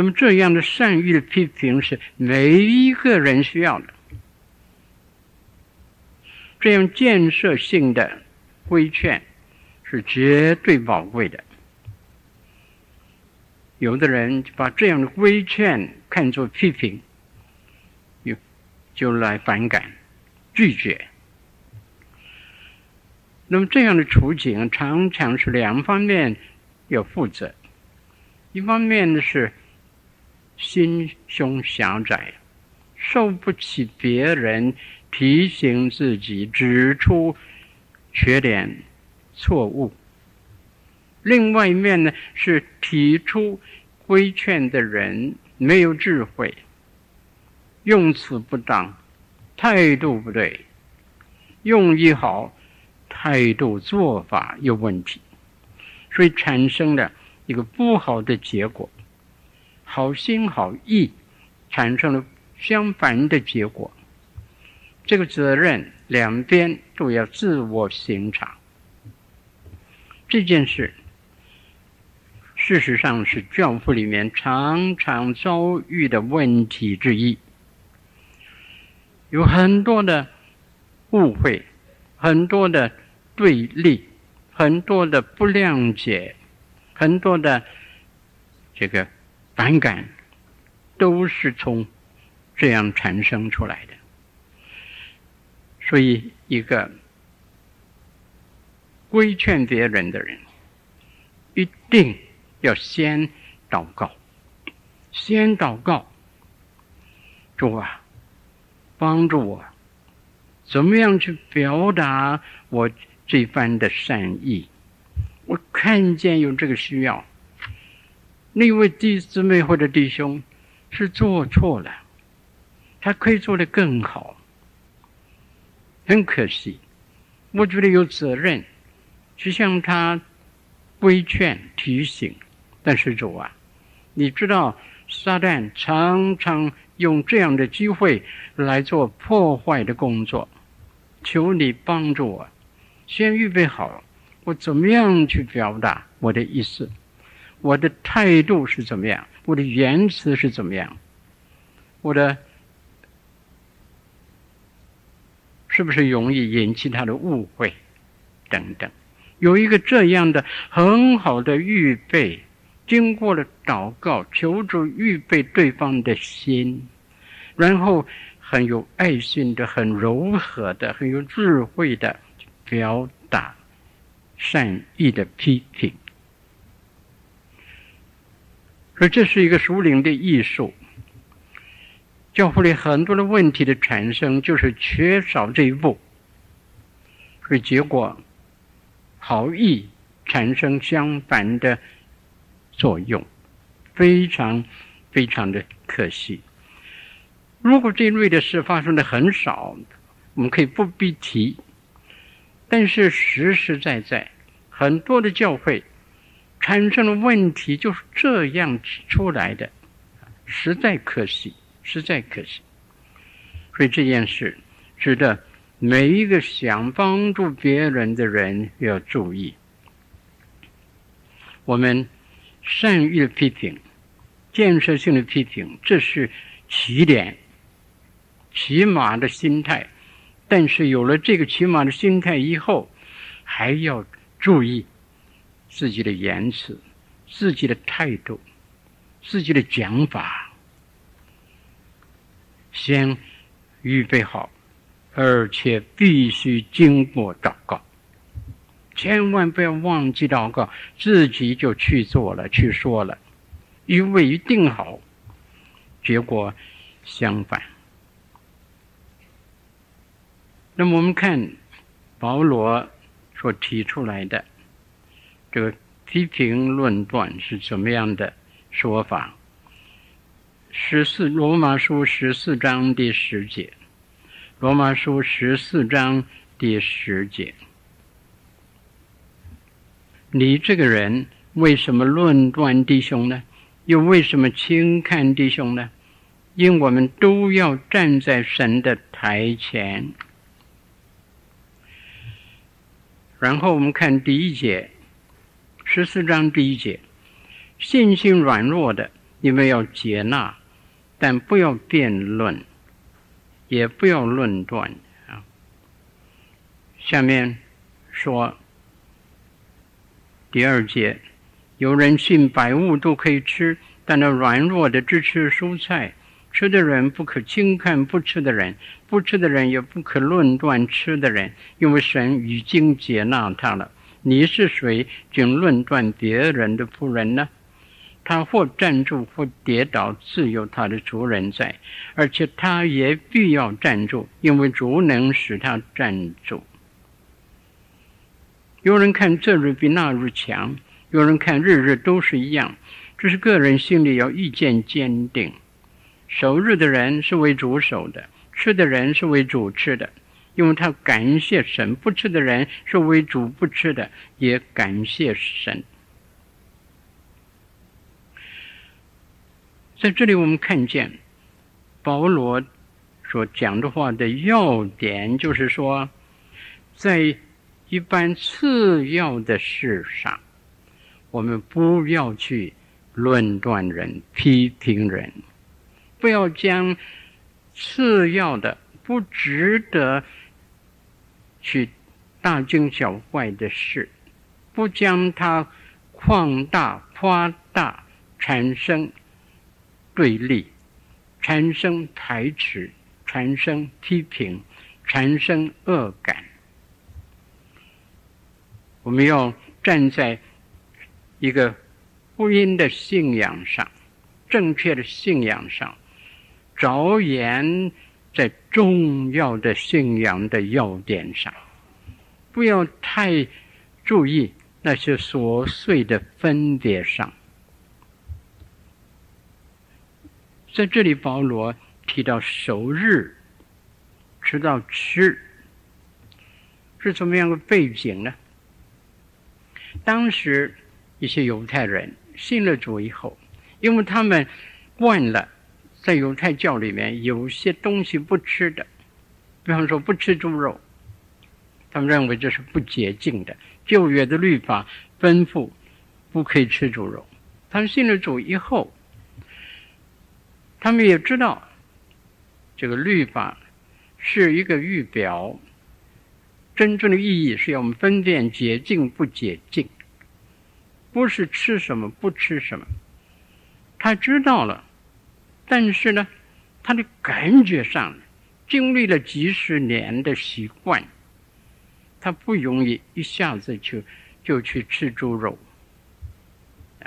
那么这样的善意的批评是每一个人需要的，这样建设性的规劝是绝对宝贵的。有的人把这样的规劝看作批评，就就来反感、拒绝。那么这样的处境常常是两方面要负责。一方面呢是心胸狭窄，受不起别人提醒自己、指出缺点、错误；另外一面呢是提出规劝的人没有智慧，用词不当，态度不对，用意好，态度做法有问题，所以产生了。一个不好的结果，好心好意产生了相反的结果。这个责任两边都要自我省察。这件事事实上是教父里面常常遭遇的问题之一，有很多的误会，很多的对立，很多的不谅解。很多的这个反感，都是从这样产生出来的。所以，一个规劝别人的人，一定要先祷告，先祷告，主啊，帮助我，怎么样去表达我这番的善意。我看见有这个需要，那位弟姊妹或者弟兄是做错了，他可以做得更好。很可惜，我觉得有责任去向他规劝提醒。但是主啊，你知道撒旦常常用这样的机会来做破坏的工作，求你帮助我，先预备好。我怎么样去表达我的意思？我的态度是怎么样？我的言辞是怎么样？我的是不是容易引起他的误会？等等，有一个这样的很好的预备，经过了祷告，求主预备对方的心，然后很有爱心的、很柔和的、很有智慧的表达。善意的批评，所以这是一个属灵的艺术。教会里很多的问题的产生，就是缺少这一步，所以结果好意产生相反的作用，非常非常的可惜。如果这一类的事发生的很少，我们可以不必提。但是实实在在，很多的教会产生的问题就是这样出来的，实在可惜，实在可惜。所以这件事值得每一个想帮助别人的人要注意。我们善意的批评、建设性的批评，这是起点，起码的心态。但是有了这个起码的心态以后，还要注意自己的言辞、自己的态度、自己的讲法，先预备好，而且必须经过祷告，千万不要忘记祷告，自己就去做了、去说了，因为一定好，结果相反。那么我们看保罗所提出来的这个批评论断是怎么样的说法？十四罗马书十四章第十节，罗马书十四章第十节，你这个人为什么论断弟兄呢？又为什么轻看弟兄呢？因我们都要站在神的台前。然后我们看第一节，十四章第一节，信心软弱的，你们要接纳，但不要辩论，也不要论断啊。下面说第二节，有人信百物都可以吃，但那软弱的只吃蔬菜。吃的人不可轻看不吃的人，不吃的人也不可论断吃的人，因为神已经接纳他了。你是谁，竟论断别人的仆人呢？他或站住或跌倒，自有他的主人在，而且他也必要站住，因为主能使他站住。有人看这日比那日强，有人看日日都是一样，这是个人心里要意见坚定。守日的人是为主守的，吃的人是为主吃的，因为他感谢神；不吃的人是为主不吃的，也感谢神。在这里，我们看见保罗所讲的话的要点，就是说，在一般次要的事上，我们不要去论断人、批评人，不要将次要的、不值得去大惊小怪的事，不将它扩大、夸大，产生对立，产生排斥，产生批评，产生恶感。我们要站在一个福音的信仰上，正确的信仰上，着眼重要的信仰的要点上，不要太注意那些琐碎的分别上。在这里，保罗提到守日，知道吃，是怎么样的背景呢？当时一些犹太人信了主以后，因为他们惯了在犹太教里面有些东西不吃的，比方说不吃猪肉，他们认为这是不洁净的。旧约的律法吩咐不可以吃猪肉。他们信了主以后，他们也知道这个律法是一个预表。真正的意义是要我们分辨洁净不洁净，不是吃什么不吃什么。他知道了，但是呢，他的感觉上经历了几十年的习惯，他不容易一下子就就去吃猪肉。啊，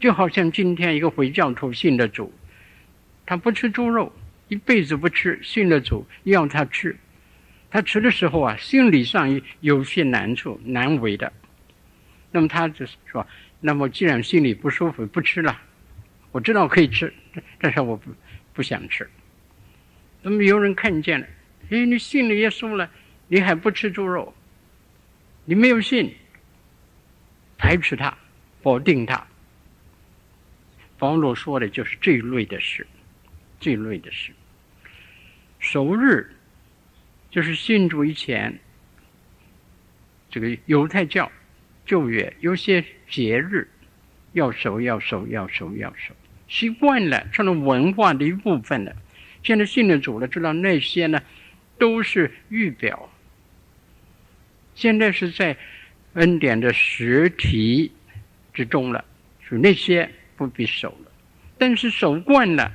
就好像今天一个回教徒信了主，他不吃猪肉，一辈子不吃，信了主要他吃。他吃的时候啊，心理上有些难处、难为的。那么他就是说：“那么既然心里不舒服，不吃了。我知道可以吃，但是我不不想吃。”那么有人看见了，哎，你信了耶稣了，你还不吃猪肉？你没有信，排斥他，否定他。保罗说的就是这一类的事，这一类的事。守日。就是信主以前，这个犹太教旧约有些节日要守，要守，要守，要守，习惯了，成了文化的一部分了。现在信了主了，知道那些呢都是预表。现在是在恩典的实体之中了，所以那些不必守了。但是守惯了，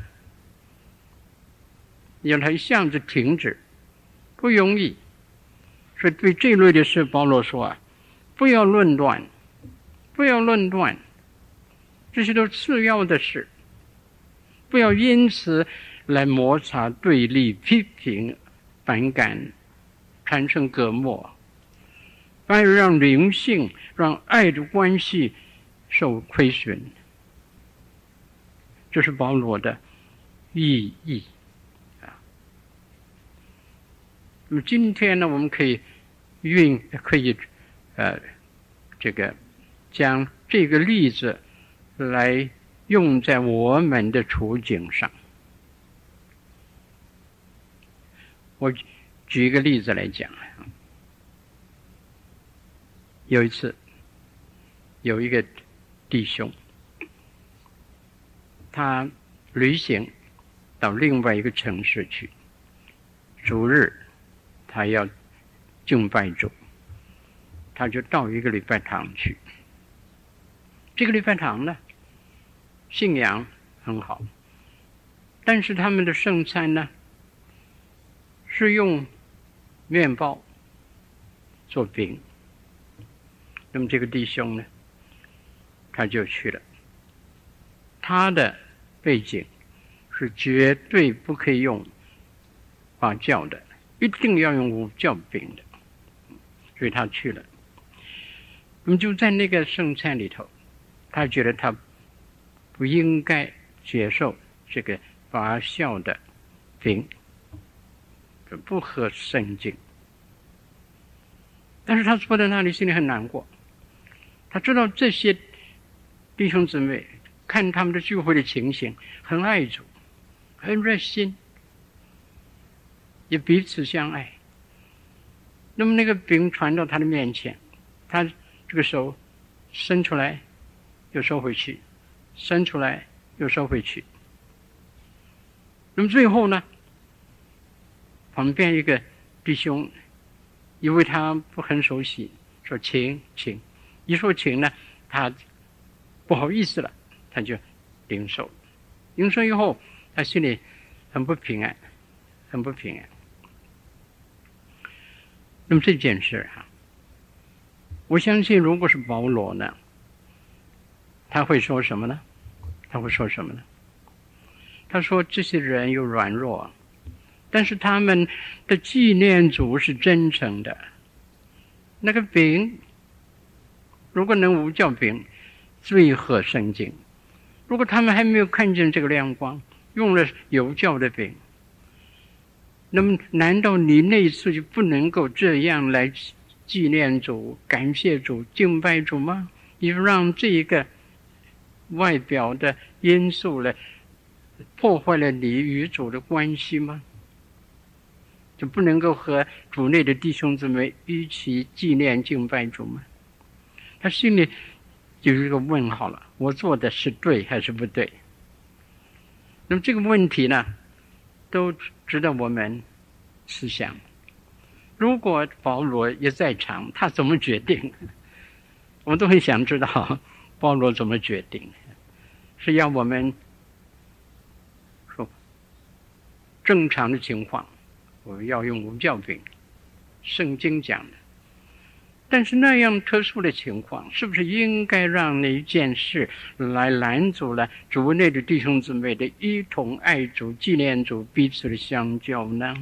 让他一下子停止。不容易，所以对这类的事，保罗说啊，不要论断，不要论断，这些都是次要的事，不要因此来摩擦、对立、批评、反感，产生隔膜，反而让灵性、让爱的关系受亏损。这是保罗的意义啊。那么今天呢，我们可以运可以，呃，这个将这个例子来用在我们的处境上。我举一个例子来讲，有一次有一个弟兄，他旅行到另外一个城市去，逐日。他要敬拜主，他就到一个礼拜堂去。这个礼拜堂呢，信仰很好，但是他们的圣餐呢，是用面包做饼。那么这个弟兄呢，他就去了，他的背景是绝对不可以用发酵的，一定要用无酵饼的，所以他去了。那么就在那个圣餐里头，他觉得他不应该接受这个发酵的饼，不合圣经。但是他坐在那里，心里很难过。他知道这些弟兄姊妹看他们的聚会的情形，很爱主，很热心，也彼此相爱。那么那个饼传到他的面前，他这个手伸出来，又收回去，伸出来又收回去。那么最后呢，旁边一个弟兄。因为他不很熟悉，说请请，一说请呢，他不好意思了，他就领受。领受以后，他心里很不平安，很不平安。那么这件事哈，我相信如果是保罗呢，他会说什么呢？他会说什么呢？他说这些人有软弱。但是他们的纪念主是真诚的，那个饼，如果能无教饼，最合圣经。如果他们还没有看见这个亮光，用了有教的饼，那么难道你那一次就不能够这样来纪念主、感谢主、敬拜主吗？你让这一个外表的因素来破坏了你与主的关系吗？就不能够和主内的弟兄姊妹一起纪念敬拜主吗？他心里有一个问号了：我做的是对还是不对？那么这个问题呢，都值得我们思想。如果保罗也在场，他怎么决定？我们都很想知道保罗怎么决定，是要我们说正常的情况。我们要用无教饼，圣经讲的。但是那样特殊的情况，是不是应该让那一件事来拦阻了主内的弟兄姊妹的一同爱主、纪念主、彼此的相交呢？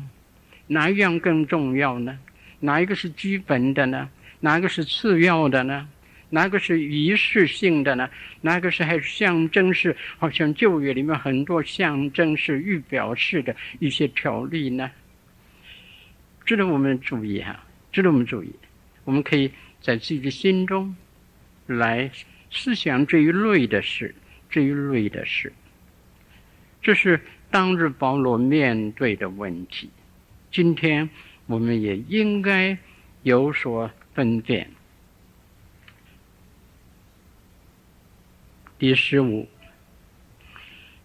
哪一样更重要呢？哪一个是基本的呢？哪一个是次要的呢？哪个是仪式性的呢？哪个是还是象征式？好像旧约里面很多象征式、预表式的一些条例呢？值得我们注意哈，值得我们注意。我们可以在自己的心中来思想这一类的事，这一类的事。这是当日保罗面对的问题。今天我们也应该有所分辨。第十五，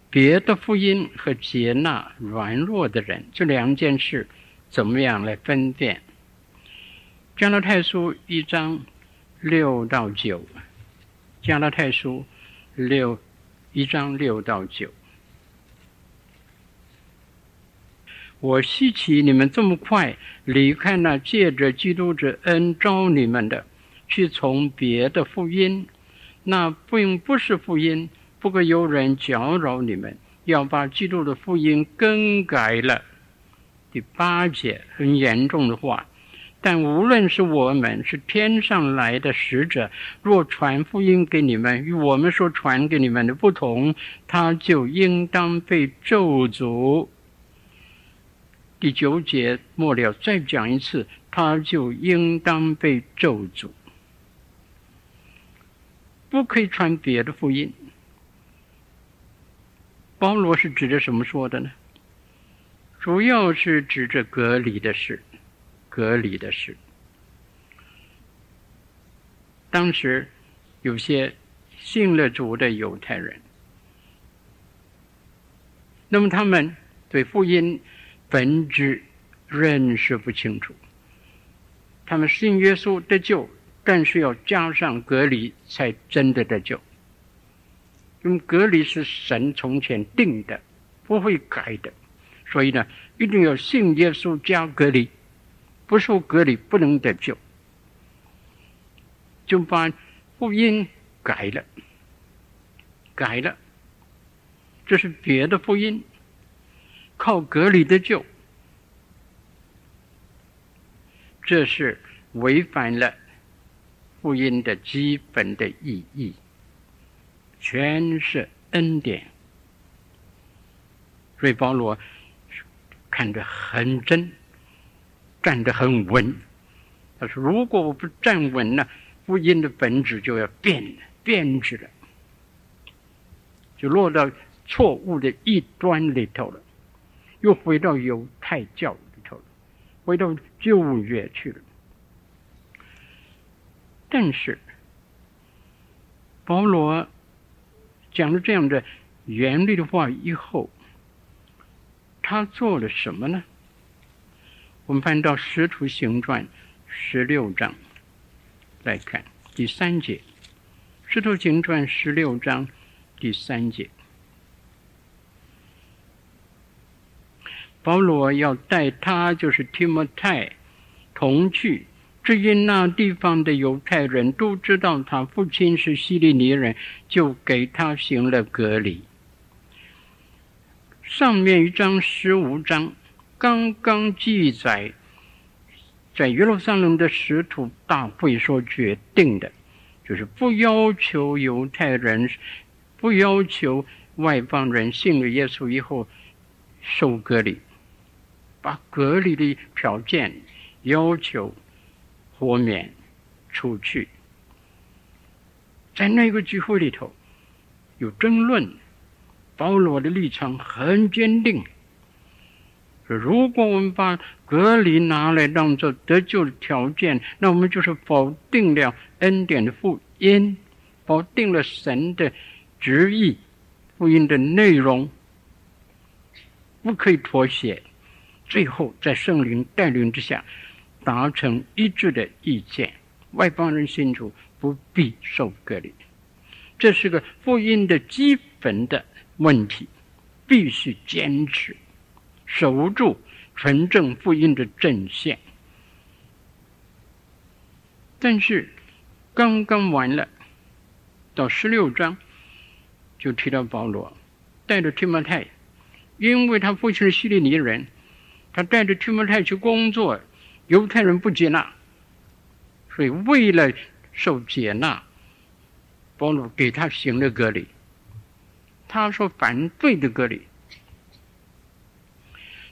别的福音和接纳软弱的人，这两件事。怎么样来分辨？加拉太书一章六到九，加拉太书六一章六到九。我稀奇你们这么快离开那借着基督之恩召你们的，去从别的福音，那并不是福音。不过有人搅扰你们，要把基督的福音更改了。第八节很严重的话，但无论是我们是天上来的使者，若传福音给你们与我们所传给你们的不同，他就应当被咒诅。第九节末了再讲一次，他就应当被咒诅。不可以传别的福音。保罗是指着什么说的呢？主要是指着隔离的事，隔离的事。当时有些信了主的犹太人，那么他们对福音本质认识不清楚，他们信耶稣得救，但是要加上隔离才真的得救。因为隔离是神从前定的，不会改的。所以呢，一定要信耶稣加隔离，不受隔离不能得救，就把福音改了，改了，这是别的福音，靠隔离得救，这是违反了福音的基本的意义，全是恩典。所以保罗看得很真，站得很稳。他说：“如果我不站稳了，福音的本质就要变了，变质了，就落到错误的一端里头了，又回到犹太教里头了，回到旧约去了。但是保罗讲了这样的严厉的话以后，他做了什么呢？我们翻到《使徒行传》。十六章来看第三节，《使徒行传》十六章第三节，保罗要带他，就是提摩太，同去，只因那地方的犹太人都知道他父亲是希利尼人，就给他行了隔离。上面一章十五章刚刚记载。在耶路撒冷的使徒大会所决定的，就是不要求犹太人，不要求外邦人信了耶稣以后受隔离，把隔离的条件要求豁免出去。在那个聚会里头有争论，保罗的立场很坚定。如果我们把隔离拿来当做得救的条件，那我们就是否定了恩典的福音，否定了神的旨意，福音的内容，不可以妥协。最后在圣灵带领之下，达成一致的意见：外邦人信徒不必受隔离。这是个福音的基本的问题，必须坚持。守住纯正福音的阵线，但是刚刚完了，到十六章就提到保罗带着提摩太，因为他父亲是希利尼人，他带着提摩太去工作，犹太人不接纳，所以为了受接纳，保罗给他行了割礼，他说反对的割礼。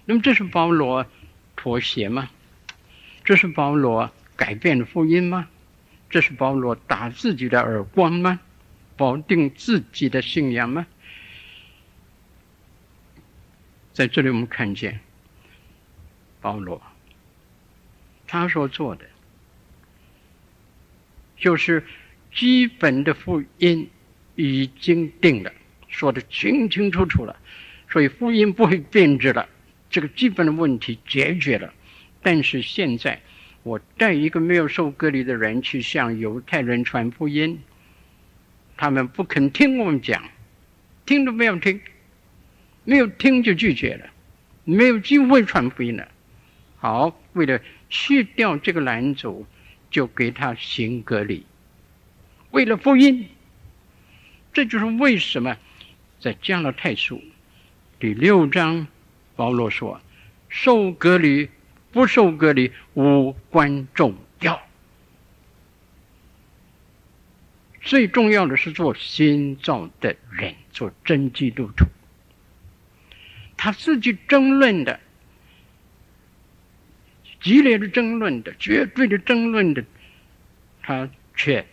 那么这是保罗妥协吗？这是保罗改变了福音吗？这是保罗打自己的耳光吗？否定自己的信仰吗？在这里我们看见保罗他所做的，就是基本的福音已经定了，说得清清楚楚了，所以福音不会变质了。这个基本的问题解决了，但是现在我带一个没有受割礼的人去向犹太人传福音，他们不肯听我们讲，听都没有听，没有听就拒绝了，没有机会传福音了。好，为了去掉这个拦阻，就给他行割礼，为了福音。这就是为什么在加拉太书第六章。保罗说：“受隔离，不受隔离无关重要。最重要的是做新造的人，做真基督徒。他自己争论的，激烈的争论的，绝对的争论的，他却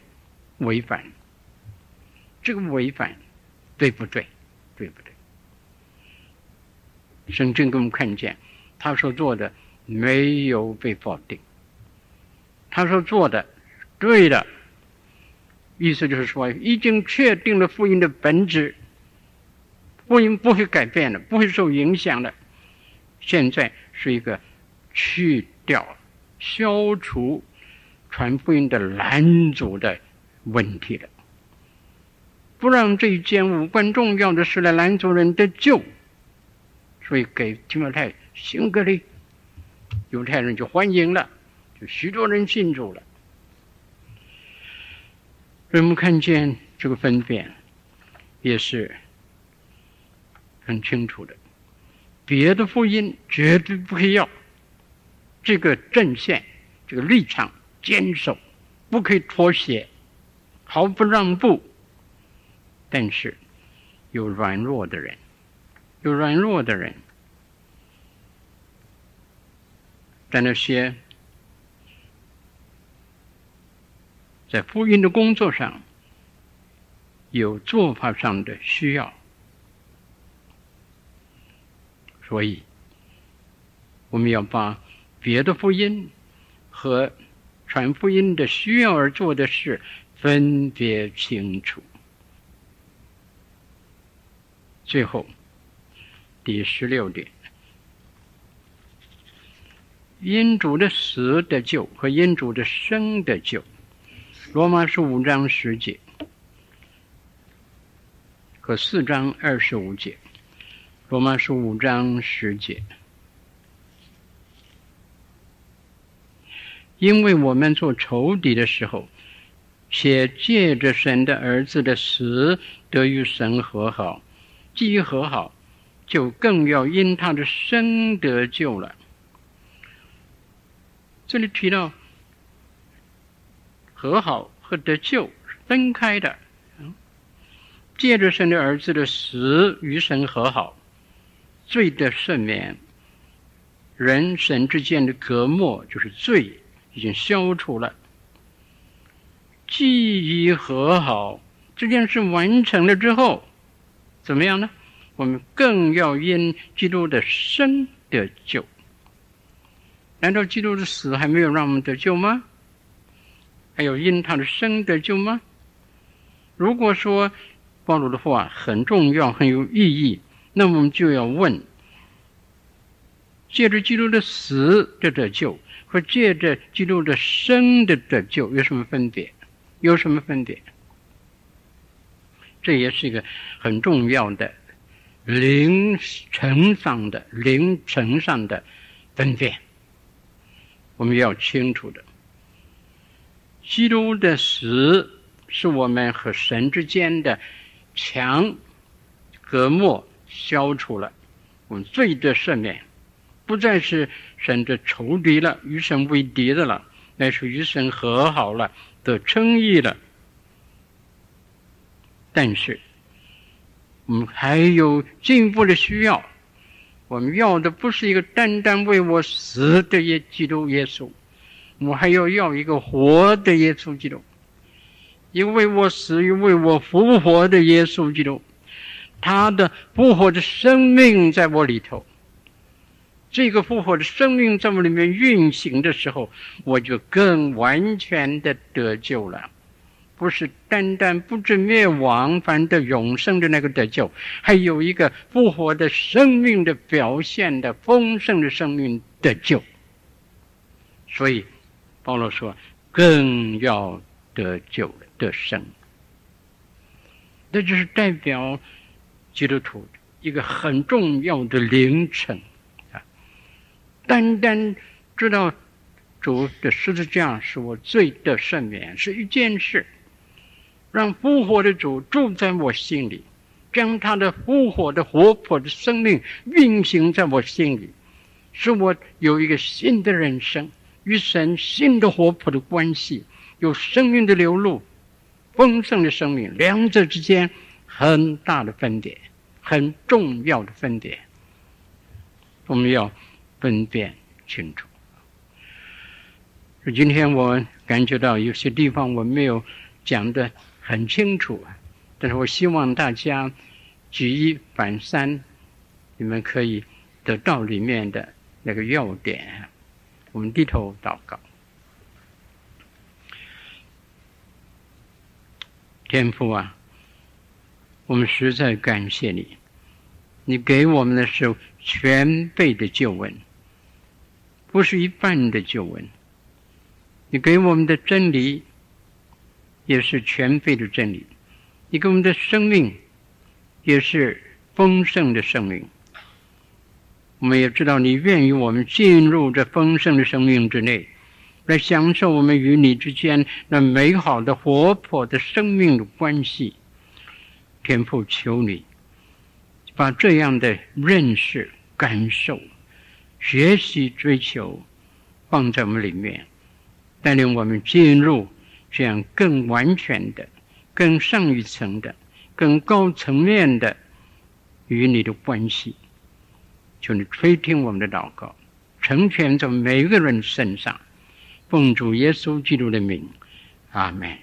违反。这个违反，对不对？对不对？”圣经给我们看见，他所做的没有被否定，他所做的对的，意思就是说，已经确定了福音的本质，福音不会改变了，不会受影响的。现在是一个去掉、消除传福音的拦阻的问题了，不让这一件无关重要的事来拦阻人的救。所以给提摩太行格里，犹太人就欢迎了，就许多人信主了。所以我们看见这个分辨，也是很清楚的，别的福音绝对不可以要，这个阵线，这个立场坚守，不可以妥协，毫不让步。但是有软弱的人，有软弱的人，在那些在福音的工作上有做法上的需要。所以，我们要把别的福音和传福音的需要而做的事分别清楚。最后，第十六点：因主的死得救和因主的生得救。罗马书五章十节和四章二十五节。罗马书五章十节，因为我们做仇敌的时候，且借着神的儿子的死得与神和好，既和好，就更要因他的生得救了。这里提到和好和得救是分开的，借着神的儿子的死与神和好。罪的赦免，人神之间的隔膜，就是罪已经消除了。既已和好，这件事完成了之后，怎么样呢？我们更要因基督的生得救。难道基督的死还没有让我们得救吗？还有因他的生得救吗？如果说保罗的话很重要，很有意义。那么我们就要问：借着基督的死得得救，和借着基督的生的得救有什么分别？有什么分别？这也是一个很重要的灵层上的灵层上的分辨，我们要清楚的。基督的死是我们和神之间的墙隔膜。消除了我们罪的赦免，不再是甚至仇敌了，与神为敌的了，乃是与神和好了，的称义了。但是我们还有进一步的需要，我们要的不是一个单单为我死的耶基督耶稣，我还要要一个活的耶稣基督，一个为我死又为我复活的耶稣基督。他的复活的生命在我里头，这个复活的生命在我里面运行的时候，我就更完全的得救了。不是单单不至灭亡，反得永生的那个得救，还有一个复活的生命的表现的丰盛的生命得救。所以保罗说，更要得救了，得生。这就是代表。基督徒一个很重要的凌晨，单单知道主的十字架是我罪的赦免是一件事，让复活的主住在我心里，将他的复活的活泼的生命运行在我心里，使我有一个新的人生，与神新的活泼的关系，有生命的流露，丰盛的生命，两者之间。很大的分别，很重要的分别，我们要分辨清楚。今天我感觉到有些地方我没有讲的很清楚，但是我希望大家举一反三，你们可以得到里面的那个要点。我们低头祷告，天父啊。我们实在感谢你，你给我们的是全备的救恩，不是一半的救恩。你给我们的真理也是全备的真理，你给我们的生命也是丰盛的生命。我们也知道你愿意我们进入这丰盛的生命之内，来享受我们与你之间那美好的活泼的生命的关系。天父，求你把这样的认识、感受、学习、追求放在我们里面，带领我们进入这样更完全的、更上一层的、更高层面的与你的关系。求你垂听我们的祷告，成全在每一个人身上。奉主耶稣基督的名，阿门。